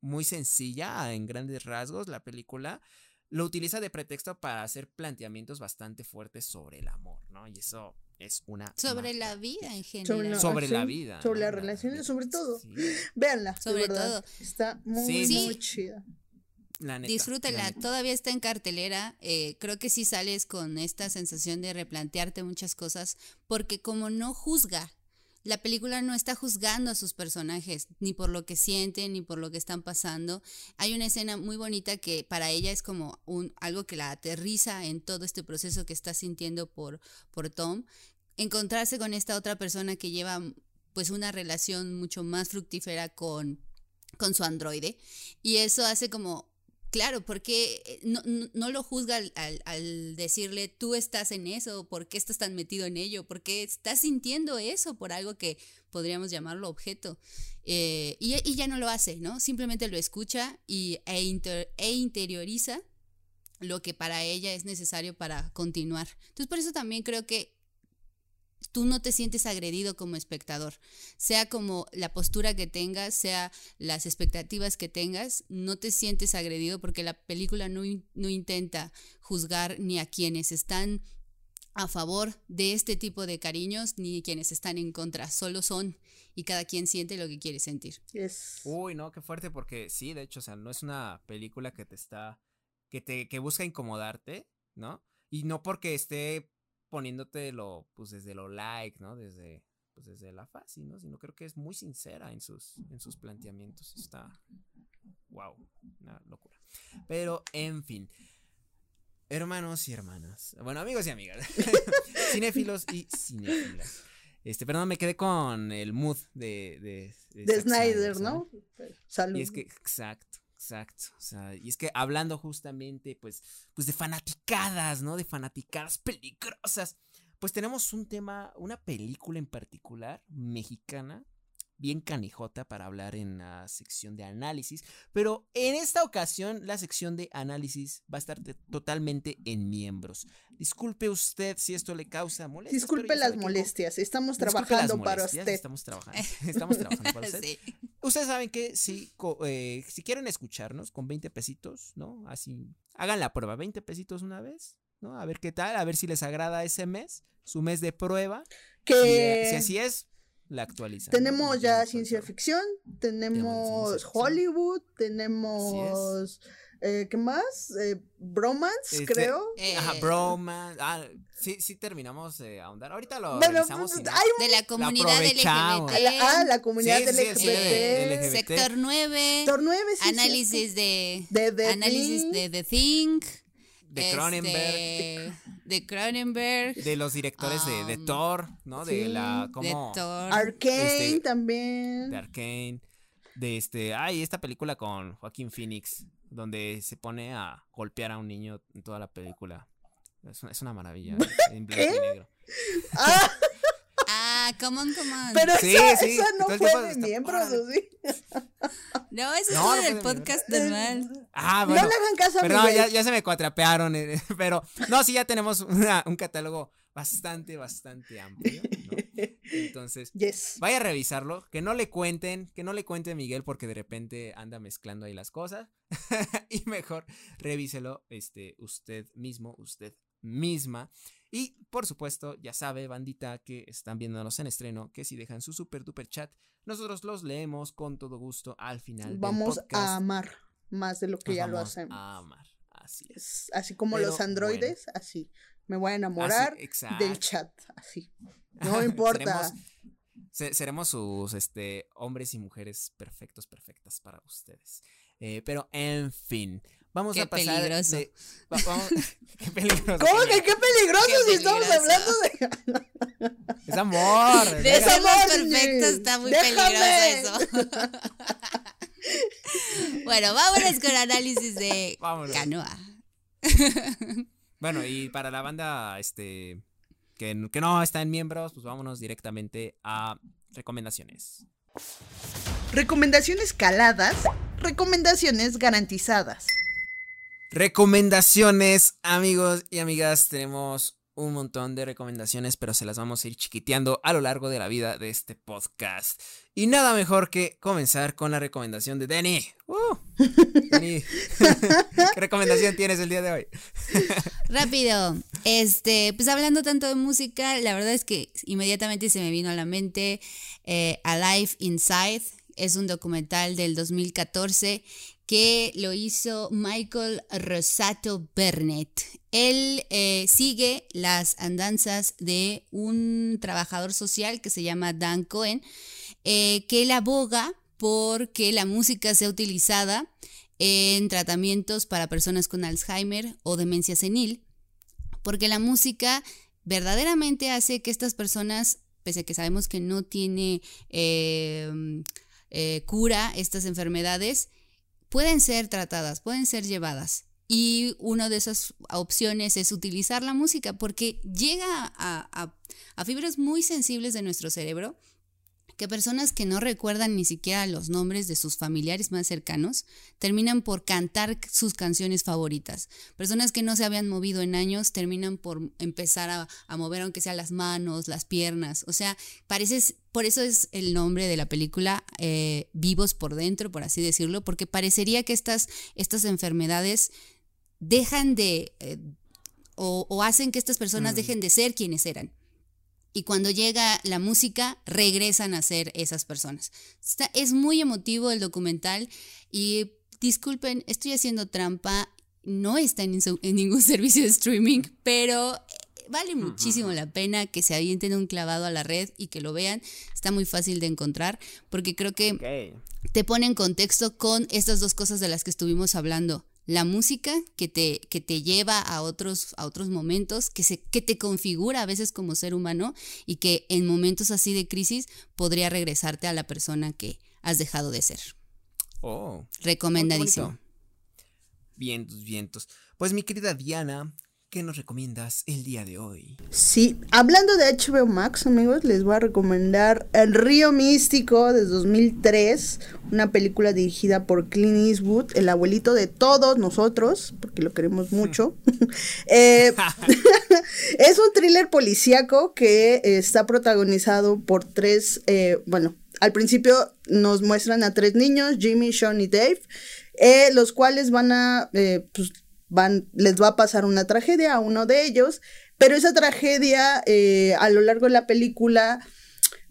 muy sencilla en grandes rasgos, la película lo utiliza de pretexto para hacer planteamientos bastante fuertes sobre el amor, ¿no? Y eso es una... Sobre la vida en general. Sobre, la vida. Sobre las relaciones, sobre todo. Véanla. Sobre todo. Está muy, muy chida. La neta, Disfrútala, la neta. todavía está en cartelera. eh, creo que sí sales con esta sensación de replantearte muchas cosas, porque como no juzga, la película no está juzgando a sus personajes, ni por lo que sienten, ni por lo que están pasando. Hay una escena muy bonita que para ella es como un, algo que la aterriza en todo este proceso que está sintiendo por, por Tom. Encontrarse con esta otra persona que lleva pues una relación mucho más fructífera con, con su androide. Y eso hace como, claro, porque no, no, no lo juzga al, al- al decirle, tú estás en eso, ¿por qué estás tan metido en ello? ¿Por qué estás sintiendo eso por algo que podríamos llamarlo objeto? Eh, y, y ya no lo hace, ¿no? Simplemente lo escucha y, e, inter- e interioriza lo que para ella es necesario para continuar. Entonces, por eso también creo que tú no te sientes agredido como espectador. Sea como la postura que tengas, sea las expectativas que tengas, no te sientes agredido porque la película no, no intenta juzgar ni a quienes están a favor de este tipo de cariños ni quienes están en contra, solo son y cada quien siente lo que quiere sentir. Yes. Uy, no, qué fuerte, porque sí, de hecho, o sea, no es una película que te está, que te, que busca incomodarte, ¿no? Y no porque esté poniéndotelo, pues, desde lo like, ¿no? Desde, pues, desde la fácil, ¿no? Sino creo que es muy sincera en sus, en sus planteamientos. Está, wow, una locura. Pero, en fin. Hermanos y hermanas. Bueno, amigos y amigas. [LAUGHS] cinéfilos y cinéfilas. Este, perdón, me quedé con el mood de, de, De Snyder. ¿no? Salud. Y es que, exacto, exacto. O sea, y es que hablando justamente, pues, pues de fanaticadas, ¿no? De fanaticadas peligrosas. Pues tenemos un tema, una película en particular, mexicana, bien canijota para hablar en la sección de análisis. Pero en esta ocasión, la sección de análisis va a estar de- totalmente en miembros. Disculpe usted si esto le causa molestias. Disculpe las molestias, [LAUGHS] estamos trabajando para usted. Estamos trabajando. Estamos trabajando para usted. Sí. Ustedes saben que si, eh, si quieren escucharnos con 20 pesitos, ¿no? Así, hagan la prueba, 20 pesitos una vez, ¿no? A ver qué tal, a ver si les agrada ese mes, su mes de prueba. Que Si, eh, si así es, la actualizan. ¿no? tenemos ya ciencia ficción, tenemos ciencia ficción. Hollywood, tenemos eh, ¿qué más? Eh, bromance, Este, creo. Ajá, Eh, broma. Ah, sí, sí terminamos de ahondar. Ahorita lo Bueno, revisamos. pues, hay De la comunidad aprovechamos. a la, ah, la LGBT. comunidad Sí, LGBT. sí, LGBT. Sector 9. Sector 9, sí, análisis de, De The análisis Thing. de The Thing. De Cronenberg. este, de Cronenberg. De los directores de, de Um, Thor, ¿no? De sí, la. de ¿Cómo? Thor. Arcane Este, también. de Arkane, de este, ay, esta película con Joaquín Phoenix, donde se pone a golpear a un niño en toda la película. Es una, es una maravilla, en blanco y negro. [LAUGHS] Ah, Ah, come on, come on. pero Sí, esa, sí, esa no fue de miembros, ¿o sí? no, eso No, no es fue del de podcast normal. Ah, No bueno. le hagan caso a Perdón, Miguel. ya, ya se me cuatrapearon, eh, [LAUGHS] pero no, sí, ya tenemos una- un catálogo bastante, bastante amplio, ¿no? [LAUGHS] Entonces, Yes. vaya a revisarlo, que no le cuenten, que no le cuente Miguel porque de repente anda mezclando ahí las cosas [LAUGHS] y mejor revíselo este usted mismo, usted misma. Y por supuesto, ya sabe, bandita que están viéndonos en estreno, que si dejan su super duper chat, nosotros los leemos con todo gusto al final del Vamos podcast. a amar más de lo que ya lo hacemos. a amar. Así es. Así como Pero los androides, así. Me voy a enamorar del chat, así. [LAUGHS] No importa. seremos, se- seremos sus este, hombres y mujeres perfectos, perfectas para ustedes. Eh, pero en fin, vamos Qué a pasar. peligroso. de- va- vamos- [LAUGHS] qué peligroso. ¿Cómo que qué peligroso Qué si estamos hablando de... [LAUGHS] Es amor. De ser Gigi. está muy Déjame. peligroso eso. [LAUGHS] bueno, vámonos con análisis de Vámonos. Canoa. Bueno, y para la banda este que, que no está en miembros, pues vámonos directamente a recomendaciones. Recomendaciones caladas, recomendaciones garantizadas. Recomendaciones, amigos y amigas. Tenemos un montón de recomendaciones, pero se las vamos a ir chiquiteando a lo largo de la vida de este podcast. Y nada mejor que comenzar con la recomendación de Denny. ¡Uh! [LAUGHS] ¿qué recomendación tienes el día de hoy? [LAUGHS] Rápido. Este, pues hablando tanto de música, la verdad es que inmediatamente se me vino a la mente eh, Alive Inside. Es un documental del 2014 que lo hizo Michael Rosato Burnett. Él eh, sigue las andanzas de un trabajador social que se llama Dan Cohen, eh, que él aboga por que la música sea utilizada en tratamientos para personas con Alzheimer o demencia senil, porque la música verdaderamente hace que estas personas, pese a que sabemos que no tiene eh, cura estas enfermedades, pueden ser tratadas, pueden ser llevadas. Y una de esas opciones es utilizar la música porque llega a, fibras muy sensibles de nuestro cerebro que personas que no recuerdan ni siquiera los nombres de sus familiares más cercanos terminan por cantar sus canciones favoritas. Personas que no se habían movido en años terminan por empezar a, mover aunque sea las manos, las piernas. O sea, parece, por eso es el nombre de la película eh, Vivos por dentro, por así decirlo, porque parecería que estas, estas enfermedades dejan de... Eh, o, hacen que estas personas mm. dejen de ser quienes eran y cuando llega la música regresan a ser esas personas. es muy emotivo el documental y disculpen, estoy haciendo trampa, no está en, ningún [LAUGHS] servicio de streaming, pero eh, vale muchísimo la pena que se avienten un clavado a la red y que lo vean. Está muy fácil de encontrar porque creo que te pone en contexto con estas dos cosas de las que estuvimos hablando la música que te, que te lleva a otros, a otros momentos, que, se, que te configura a veces como ser humano y que en momentos así de crisis podría regresarte a la persona que has dejado de ser. Oh. Recomendadísimo. Vientos, vientos. Pues mi querida Diana, ¿Qué nos recomiendas el día de hoy? Sí, hablando de HBO Max, amigos, les voy a recomendar El Río Místico de 2003, una película dirigida por Clint Eastwood, el abuelito de todos nosotros, porque lo queremos mucho. [LAUGHS] Eh, [LAUGHS] [LAUGHS] es un thriller policíaco que está protagonizado por tres, eh, bueno, al principio nos muestran a tres niños, Jimmy, Sean y Dave, eh, los cuales van a, pues, van, les va a pasar una tragedia a uno de ellos, pero esa tragedia eh, a lo largo de la película,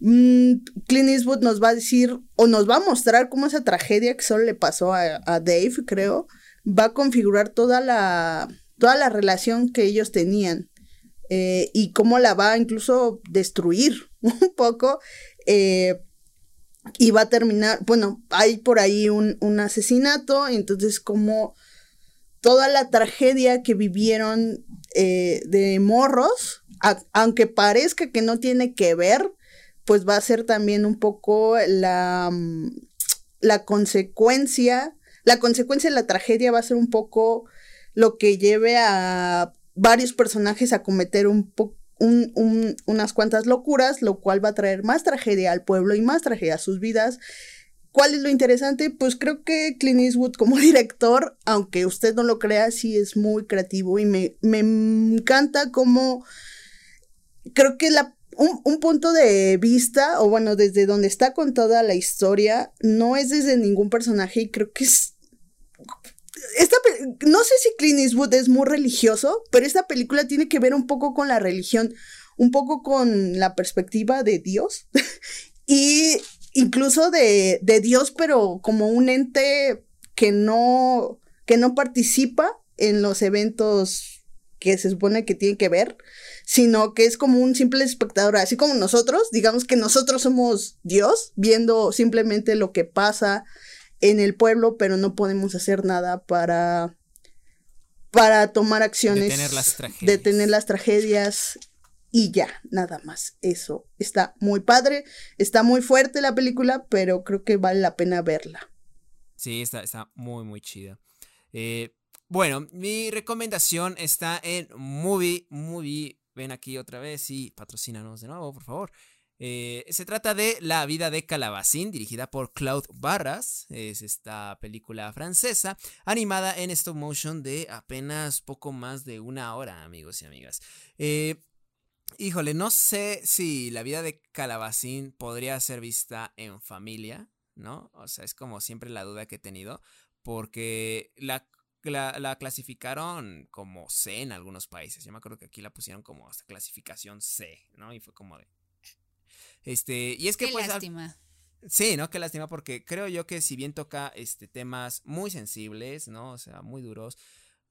mm, Clint Eastwood nos va a decir o nos va a mostrar cómo esa tragedia que solo le pasó a, Dave, creo, va a configurar toda la, toda la relación que ellos tenían. Eh, y cómo la va incluso destruir [LAUGHS] un poco. Eh, y va a terminar, bueno, hay por ahí un, un asesinato, entonces cómo toda la tragedia que vivieron eh, de morros, aunque parezca que no tiene que ver, pues va a ser también un poco la, mm, la consecuencia, la consecuencia de la tragedia va a ser un poco lo que lleve a varios personajes a cometer un unas cuantas locuras, lo cual va a traer más tragedia al pueblo y más tragedia a sus vidas. ¿Cuál es lo interesante? Pues creo que Clint Eastwood como [LAUGHS] director, aunque usted no lo crea, sí es muy creativo y me, me encanta cómo creo que la, un, punto de vista, o bueno, desde donde está contada la historia, no es desde ningún personaje y creo que es... Esta, no sé si Clint Eastwood es muy religioso, pero esta película tiene que ver un poco con la religión, un poco con la perspectiva de Dios. [LAUGHS] y incluso de, de Dios, pero como un ente que no, que no participa en los eventos que se supone que tiene que ver, sino que es como un simple espectador, así como nosotros, digamos que nosotros somos Dios, viendo simplemente lo que pasa en el pueblo, pero no podemos hacer nada para para tomar acciones, detener las tragedias, detener las tragedias y ya, nada más. Eso está muy padre, está muy fuerte la película, pero creo que vale la pena verla. Sí, está, está muy, muy chida. Eh, bueno, mi recomendación está en Movie, Movie. Ven aquí otra vez y patrocínanos de nuevo, por favor. Eh, se trata de La vida de Calabacín, dirigida por Claude Barras. Es esta película francesa, animada en stop motion de apenas poco más de una hora, amigos y amigas. Eh, Híjole, no sé si la vida de Calabacín podría ser vista en familia, ¿no? O sea, es como siempre la duda que he tenido, porque la, la, clasificaron como C en algunos países. Yo me acuerdo que aquí la pusieron como hasta clasificación C, ¿no? Y fue como de... Este, y es que Qué pues... Lástima. Sí, ¿no? Qué lástima porque creo yo que si bien toca este temas muy sensibles, ¿no? O sea, muy duros,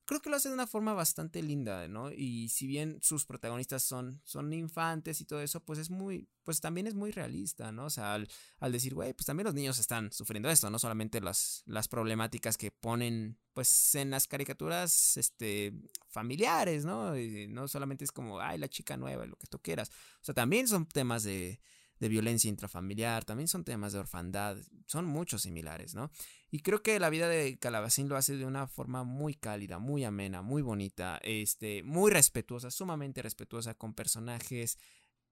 creo que lo hace de una forma bastante linda, ¿no? Y si bien sus protagonistas son, son infantes y todo eso, pues es muy, pues también es muy realista, ¿no? O sea, al, decir, güey, pues también los niños están sufriendo esto, no solamente las, las problemáticas que ponen, pues, en las caricaturas, este, familiares, ¿no? no solamente es como, ay, la chica nueva, lo que tú quieras. O sea, también son temas de, de violencia intrafamiliar, también son temas de orfandad, son muchos similares, ¿no? Y creo que la vida de Calabacín lo hace de una forma muy cálida, muy amena, muy bonita, este, muy respetuosa, sumamente respetuosa con personajes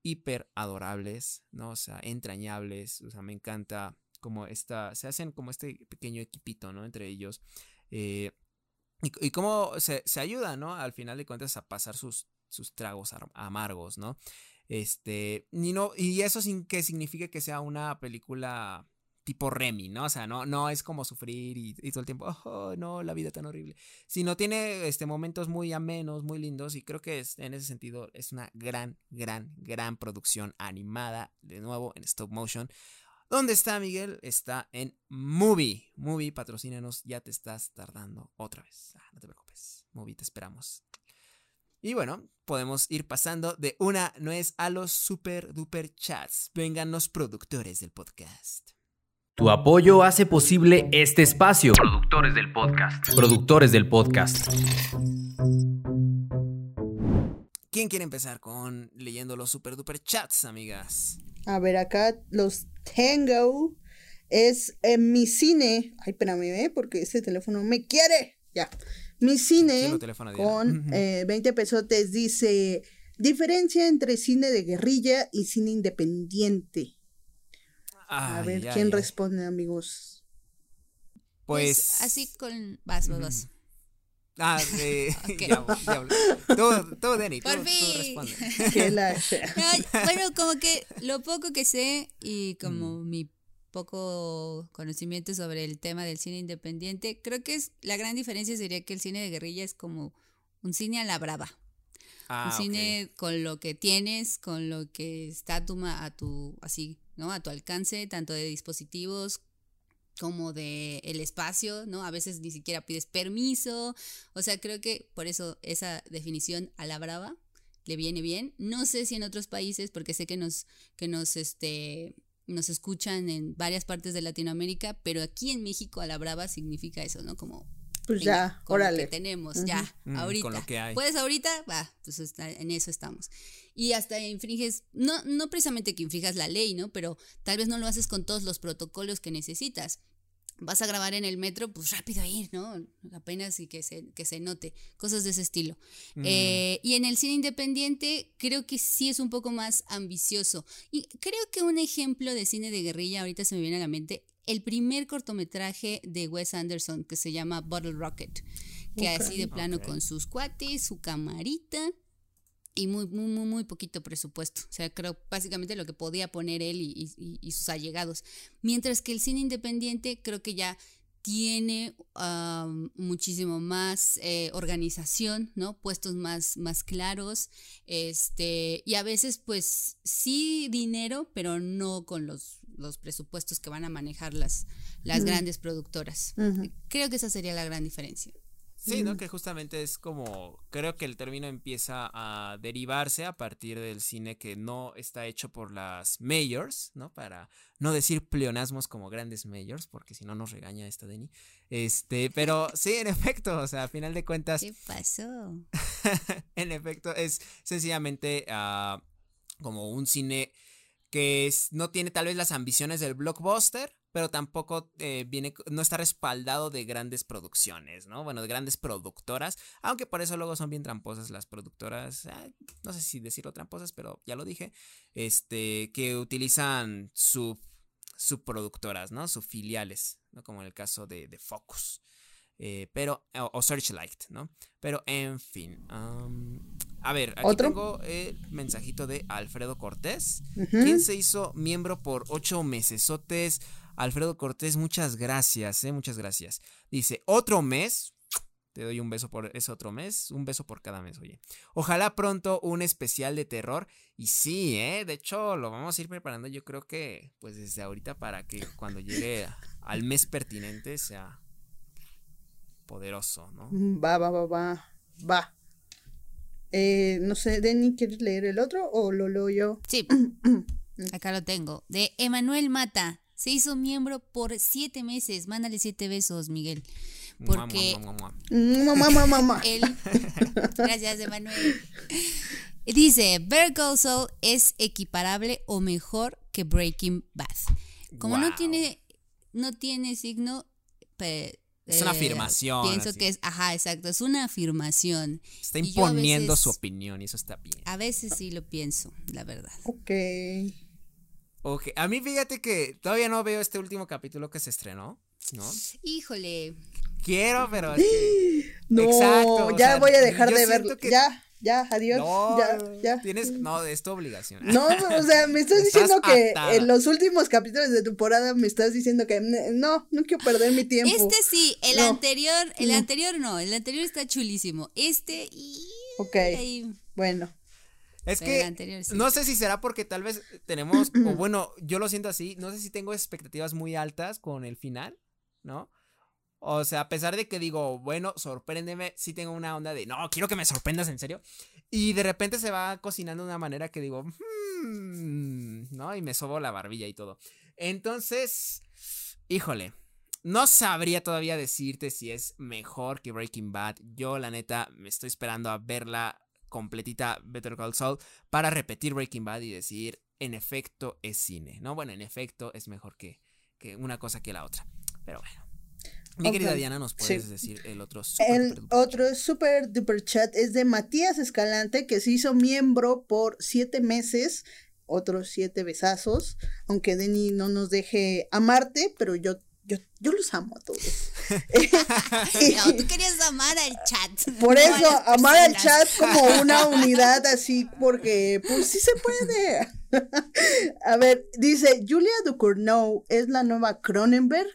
hiper adorables, ¿no? O sea, entrañables, o sea, me encanta como esta, se hacen como este pequeño equipito, ¿no? Entre ellos. Eh, y, cómo se, se ayuda, ¿no? Al final de cuentas a pasar sus, sus tragos amargos, ¿no? Este, y, no, y eso sin que signifique que sea una película tipo Remy, ¿no? O sea, no, no es como sufrir y, todo el tiempo, oh, no, la vida tan horrible. Sino tiene este, momentos muy amenos, muy lindos y creo que es, en ese sentido es una gran, gran, gran producción animada, de nuevo en stop motion. ¿Dónde está Miguel? Está en Movie. Movie, patrocínanos, ya te estás tardando otra vez. Ah, no te preocupes, Movie, te esperamos. Y bueno, podemos ir pasando de una nuez a los super duper chats. Vengan los productores del podcast. Tu apoyo hace posible este espacio. Productores del podcast. Productores del podcast. ¿Quién quiere empezar con leyendo los super duper chats, amigas? A ver, acá los tengo. Es en mi cine. Ay, espérame, ¿eh? porque ese teléfono me quiere. Ya. Mi cine con 20 eh, pesotes dice, diferencia entre cine de guerrilla y cine independiente. a ver, ¿quién responde, amigos? Pues, pues... así con... Vas, vas, Ah, [LAUGHS] ya, Todo, todo, Denny, Por fin. [LAUGHS] bueno, como que lo poco que sé y como mm. mi poco conocimiento sobre el tema del cine independiente. Creo que es la gran diferencia sería que el cine de guerrilla es como un cine a la brava. Ah, un cine con lo que tienes, con lo que está a tu, a tu, así, ¿no? A tu alcance, tanto de dispositivos como de el espacio, ¿no? A veces ni siquiera pides permiso. O sea, creo que por eso esa definición a la brava le viene bien. No sé si en otros países, porque sé que nos, que nos, este, nos escuchan en varias partes de Latinoamérica, pero aquí en México a la brava significa eso, ¿no? Como pues ya, órale. que tenemos, ya, mm, ahorita. Con lo que hay. ¿Puedes ahorita? Va, pues en eso estamos. Y hasta infringes, no, no precisamente que infrijas la ley, ¿no? Pero tal vez no lo haces con todos los protocolos que necesitas vas a grabar en el metro, pues rápido ir, ¿no? Apenas y que se, que se note, cosas de ese estilo. Mm. Eh, y en el cine independiente creo que sí es un poco más ambicioso. Y creo que un ejemplo de cine de guerrilla, ahorita se me viene a la mente, el primer cortometraje de Wes Anderson que se llama Bottle Rocket, que así de plano con sus cuates, su camarita, y muy, muy, muy, muy poquito presupuesto. O sea, creo básicamente lo que podía poner él y, sus allegados. Mientras que el cine independiente creo que ya tiene muchísimo más eh, organización, ¿no? Puestos más, más claros, este, y a veces pues sí dinero, pero no con los, los presupuestos que van a manejar las, las grandes productoras. Creo que esa sería la gran diferencia. Sí, ¿no? Que justamente es como, creo que el término empieza a derivarse a partir del cine que no está hecho por las mayors, ¿no? Para no decir pleonasmos como grandes mayors, porque si no nos regaña esta Denny. Este, pero [LAUGHS] sí, en efecto, o sea, a final de cuentas. ¿Qué pasó? [LAUGHS] en efecto, es sencillamente uh, como un cine que es, no tiene tal vez las ambiciones del blockbuster, pero tampoco eh, viene, no está respaldado de grandes producciones, ¿no? Bueno, de grandes productoras, aunque por eso luego son bien tramposas las productoras, ah, no sé si decirlo tramposas, pero ya lo dije, este, que utilizan su subproductoras, ¿no? Sus filiales, ¿no? Como en el caso de, de Focus. Eh, pero, o, Searchlight, ¿no? Pero, en fin. a ver, aquí tengo el mensajito de Alfredo Cortés, quien se hizo miembro por ocho mesesotes. Alfredo Cortés, muchas gracias, eh, muchas gracias. Dice, otro mes, Te doy un beso por ese otro mes, un beso por cada mes, oye. Ojalá pronto un especial de terror. Y sí, ¿eh? De hecho, lo vamos a ir preparando yo creo que pues desde ahorita para que cuando llegue al mes pertinente sea poderoso, ¿no? Mm, Va, va, va, va. Va. Eh, no sé, Denny, ¿quieres leer el otro o lo leo yo? Sí, [CLEARS THROAT] acá lo tengo. De Emanuel Mata. Se hizo miembro por siete meses. Mándale siete besos, Miguel. Porque él. [LAUGHS] Gracias, Emanuel. Dice: Better Call Saul es equiparable o mejor que Breaking Bad. Como no Wow. tiene, no tiene signo. Es una eh, afirmación, Pienso así. que es, ajá, exacto, es una afirmación. Está imponiendo veces- su opinión y eso está bien. A veces sí lo pienso, la verdad. Ok. Ok, a mí fíjate que todavía no veo este último capítulo que se estrenó, ¿no? Híjole, Quiero, pero es [GASPS] que... No, Exacto, ya sea, voy a dejar de verlo. que- Ya, ya, adiós. No, ya, ya. tienes... No, es tu obligación. No, [LAUGHS] o sea, me estás Estás diciendo que en los últimos capítulos de temporada me estás diciendo que "N- no, no quiero perder mi tiempo. este sí, el No, anterior, el no. anterior no, el anterior está chulísimo. Este y Ok, ahí, bueno. Es Pero que anterior sí. no sé si será porque tal vez tenemos, o [CLEARS THROAT] bueno, yo lo siento así, no sé si tengo expectativas muy altas con el final, ¿no? O sea, a pesar de que digo, bueno, sorpréndeme, sí tengo una onda de, no, quiero que me sorprendas en serio. Y de repente se va cocinando de una manera que digo, "Hmm", ¿no? Y me sobo la barbilla y todo. Entonces, híjole, no sabría todavía decirte si es mejor que Breaking Bad. Yo, la neta, me estoy esperando a verla completita Better Call Saul para repetir Breaking Bad y decir, en efecto es cine, ¿no? Bueno, en efecto es mejor que, que una cosa que la otra. Pero bueno. Mi querida Diana, ¿nos puedes sí. decir el otro super, El duper, duper otro super duper chat es de Matías Escalante, que se hizo miembro por siete meses, otros siete besazos, aunque Denny no nos deje amarte, pero yo, yo, yo los amo a todos. [LAUGHS] [LAUGHS] no, tú querías amar al chat. Por no eso, amar al chat como [LAUGHS] una unidad así, porque pues sí se puede. A ver, dice, Julia Ducournau es la nueva Cronenberg.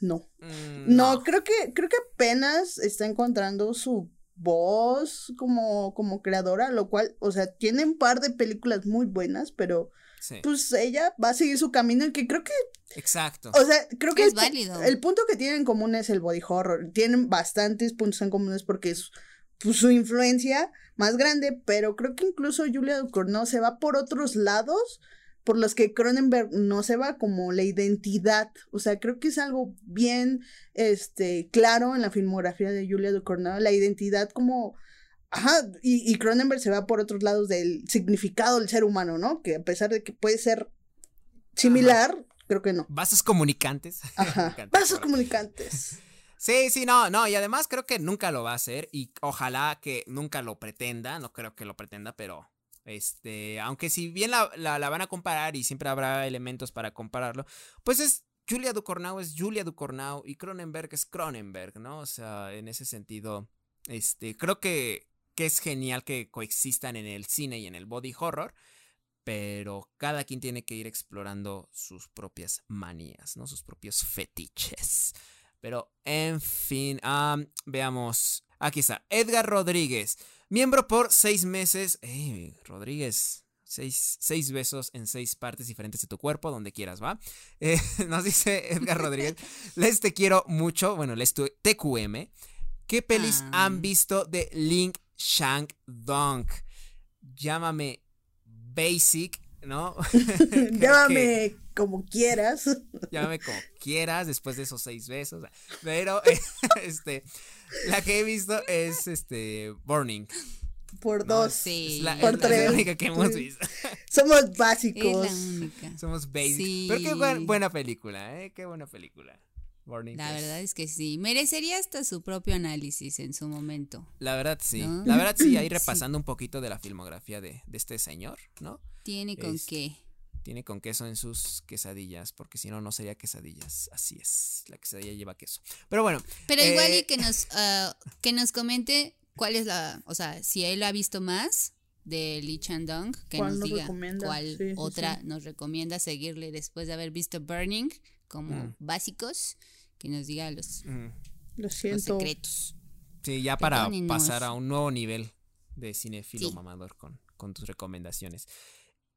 No, Mm, no, creo que, creo que apenas está encontrando su voz como, como creadora, lo cual, o sea, tiene un par de películas muy buenas, pero Sí, pues ella va a seguir su camino y que creo que exacto. o sea, creo que Es el, válido. el punto que tienen en común es el body horror. Tienen bastantes puntos en comunes porque es pues, su influencia más grande, pero creo que incluso Julia Ducournau se va por otros lados por los que Cronenberg no se va, como la identidad. O sea, creo que es algo bien este, claro en la filmografía de Julia Ducournau, la identidad como... Ajá, y, y Cronenberg se va por otros lados del significado del ser humano, ¿no? Que a pesar de que puede ser similar, creo que no. Vasos comunicantes. [LAUGHS] Ajá. Vasos comunicantes. Sí, sí, no, no, y además creo que nunca lo va a hacer y ojalá que nunca lo pretenda, no creo que lo pretenda, pero este, aunque si bien la, la, la van a comparar y siempre habrá elementos para compararlo, pues es Julia Ducournau es Julia Ducournau y Cronenberg es Cronenberg, ¿no? O sea, en ese sentido, este, creo que, que es genial que coexistan en el cine y en el body horror, pero cada quien tiene que ir explorando sus propias manías, ¿no? Sus propios fetiches. Pero, en fin, am, veamos. Aquí está, Edgar Rodríguez, miembro por seis meses. ¡Ey, Rodríguez! Seis, seis besos en seis partes diferentes de tu cuerpo, donde quieras, ¿va? [LAUGHS] Eh, nos dice Edgar Rodríguez, [LAUGHS] les te quiero mucho, bueno, les tu- TQM. ¿Qué pelis Ah. han visto de Link Shank Dunk? Llámame Basic, ¿no? [LAUGHS] [LAUGHS] Llámame como quieras. [LAUGHS] Llámame como quieras después de esos seis besos. Pero, este, la que he visto es, este, Burning. Por ¿no? dos. Es- Sí. es la, Por es la tres. única que hemos visto. Somos Es básicos. la única. Somos basic. Sí. Pero qué buen- buena película, ¿eh? Qué buena película. Burning. La verdad es que sí. Merecería hasta su propio análisis en su momento. La verdad sí. ¿No? La verdad sí, ahí [CLEARS THROAT] Sí. repasando un poquito de la filmografía de, de este señor, ¿no? Tiene con Es- qué. Tiene con queso en sus quesadillas, porque si no, no sería quesadillas. Así es, la quesadilla lleva queso. Pero bueno, Pero igual eh, y que nos, [LAUGHS] ah, que nos comente cuál es la, o sea, si él ha visto más de Lee Chandong, que ¿Cuál nos nos diga recomienda? cuál sí, otra sí. nos recomienda seguirle después de haber visto Burning como Mm. básicos, que nos diga los, mm, Lo los secretos. Sí, ya para pasar a un nuevo nivel de cinefilo Sí. mamador con, con tus recomendaciones.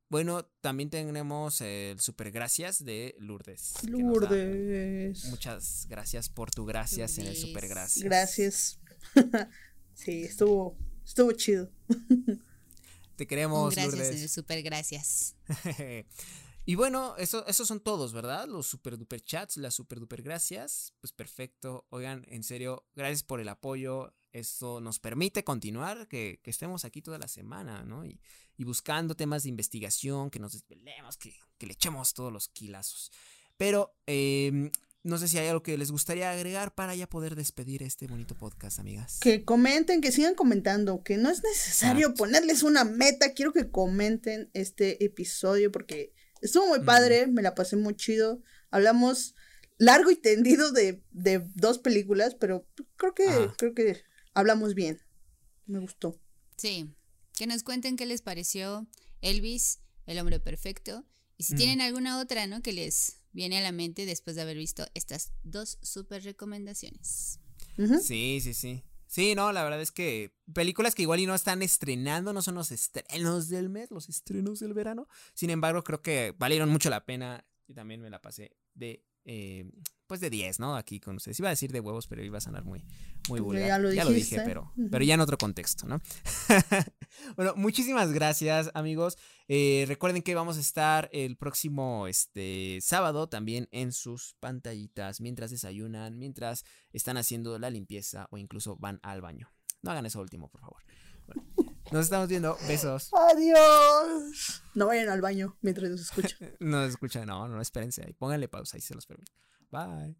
Bueno, también tenemos el super gracias de Lourdes. Lourdes. Muchas gracias por tu gracias en el super gracias. Gracias. [LAUGHS] sí, estuvo, estuvo chido. [LAUGHS] Te Un queremos, gracias, Lourdes. súper gracias. [LAUGHS] y bueno, eso, esos son todos, ¿verdad? Los super duper chats, las super duper gracias. Pues perfecto. Oigan, en serio, gracias por el apoyo. Esto nos permite continuar, que, que estemos aquí toda la semana, ¿no? Y, y buscando temas de investigación, que nos desvelemos, que, que le echemos todos los kilazos. Pero eh, no sé si hay algo que les gustaría agregar para ya poder despedir este bonito podcast, amigas. Que comenten, que sigan comentando, que no es necesario ponerles una meta. Quiero que comenten este episodio porque estuvo muy padre, me la pasé muy chido. Hablamos largo y tendido de, de dos películas, pero creo que, Ajá. creo que hablamos bien. Me gustó. Sí, que nos cuenten qué les pareció Elvis, el hombre perfecto, y si Mm. tienen alguna otra, ¿no? Que les viene a la mente después de haber visto estas dos super recomendaciones. Sí, sí, sí. Sí, no, la verdad es que películas que igual y no están estrenando, no son los estrenos del mes, los estrenos del verano. Sin embargo, creo que valieron mucho la pena. Y también me la pasé de, eh, pues de 10, ¿no? Aquí con ustedes. Iba a decir de huevos, pero iba a sonar muy, muy Ya vulgar. lo dije, pero, pero ya en otro contexto, ¿no? [LAUGHS] bueno, muchísimas gracias, amigos. Eh, recuerden que vamos a estar el próximo este, sábado también en sus pantallitas mientras desayunan, mientras están haciendo la limpieza o incluso van al baño. No hagan eso último, por favor. Bueno, nos estamos viendo. Besos. Adiós. No vayan al baño mientras nos escuchan. [LAUGHS] No escuchan, no, no, espérense ahí. Pónganle pausa y se los permito. Bye.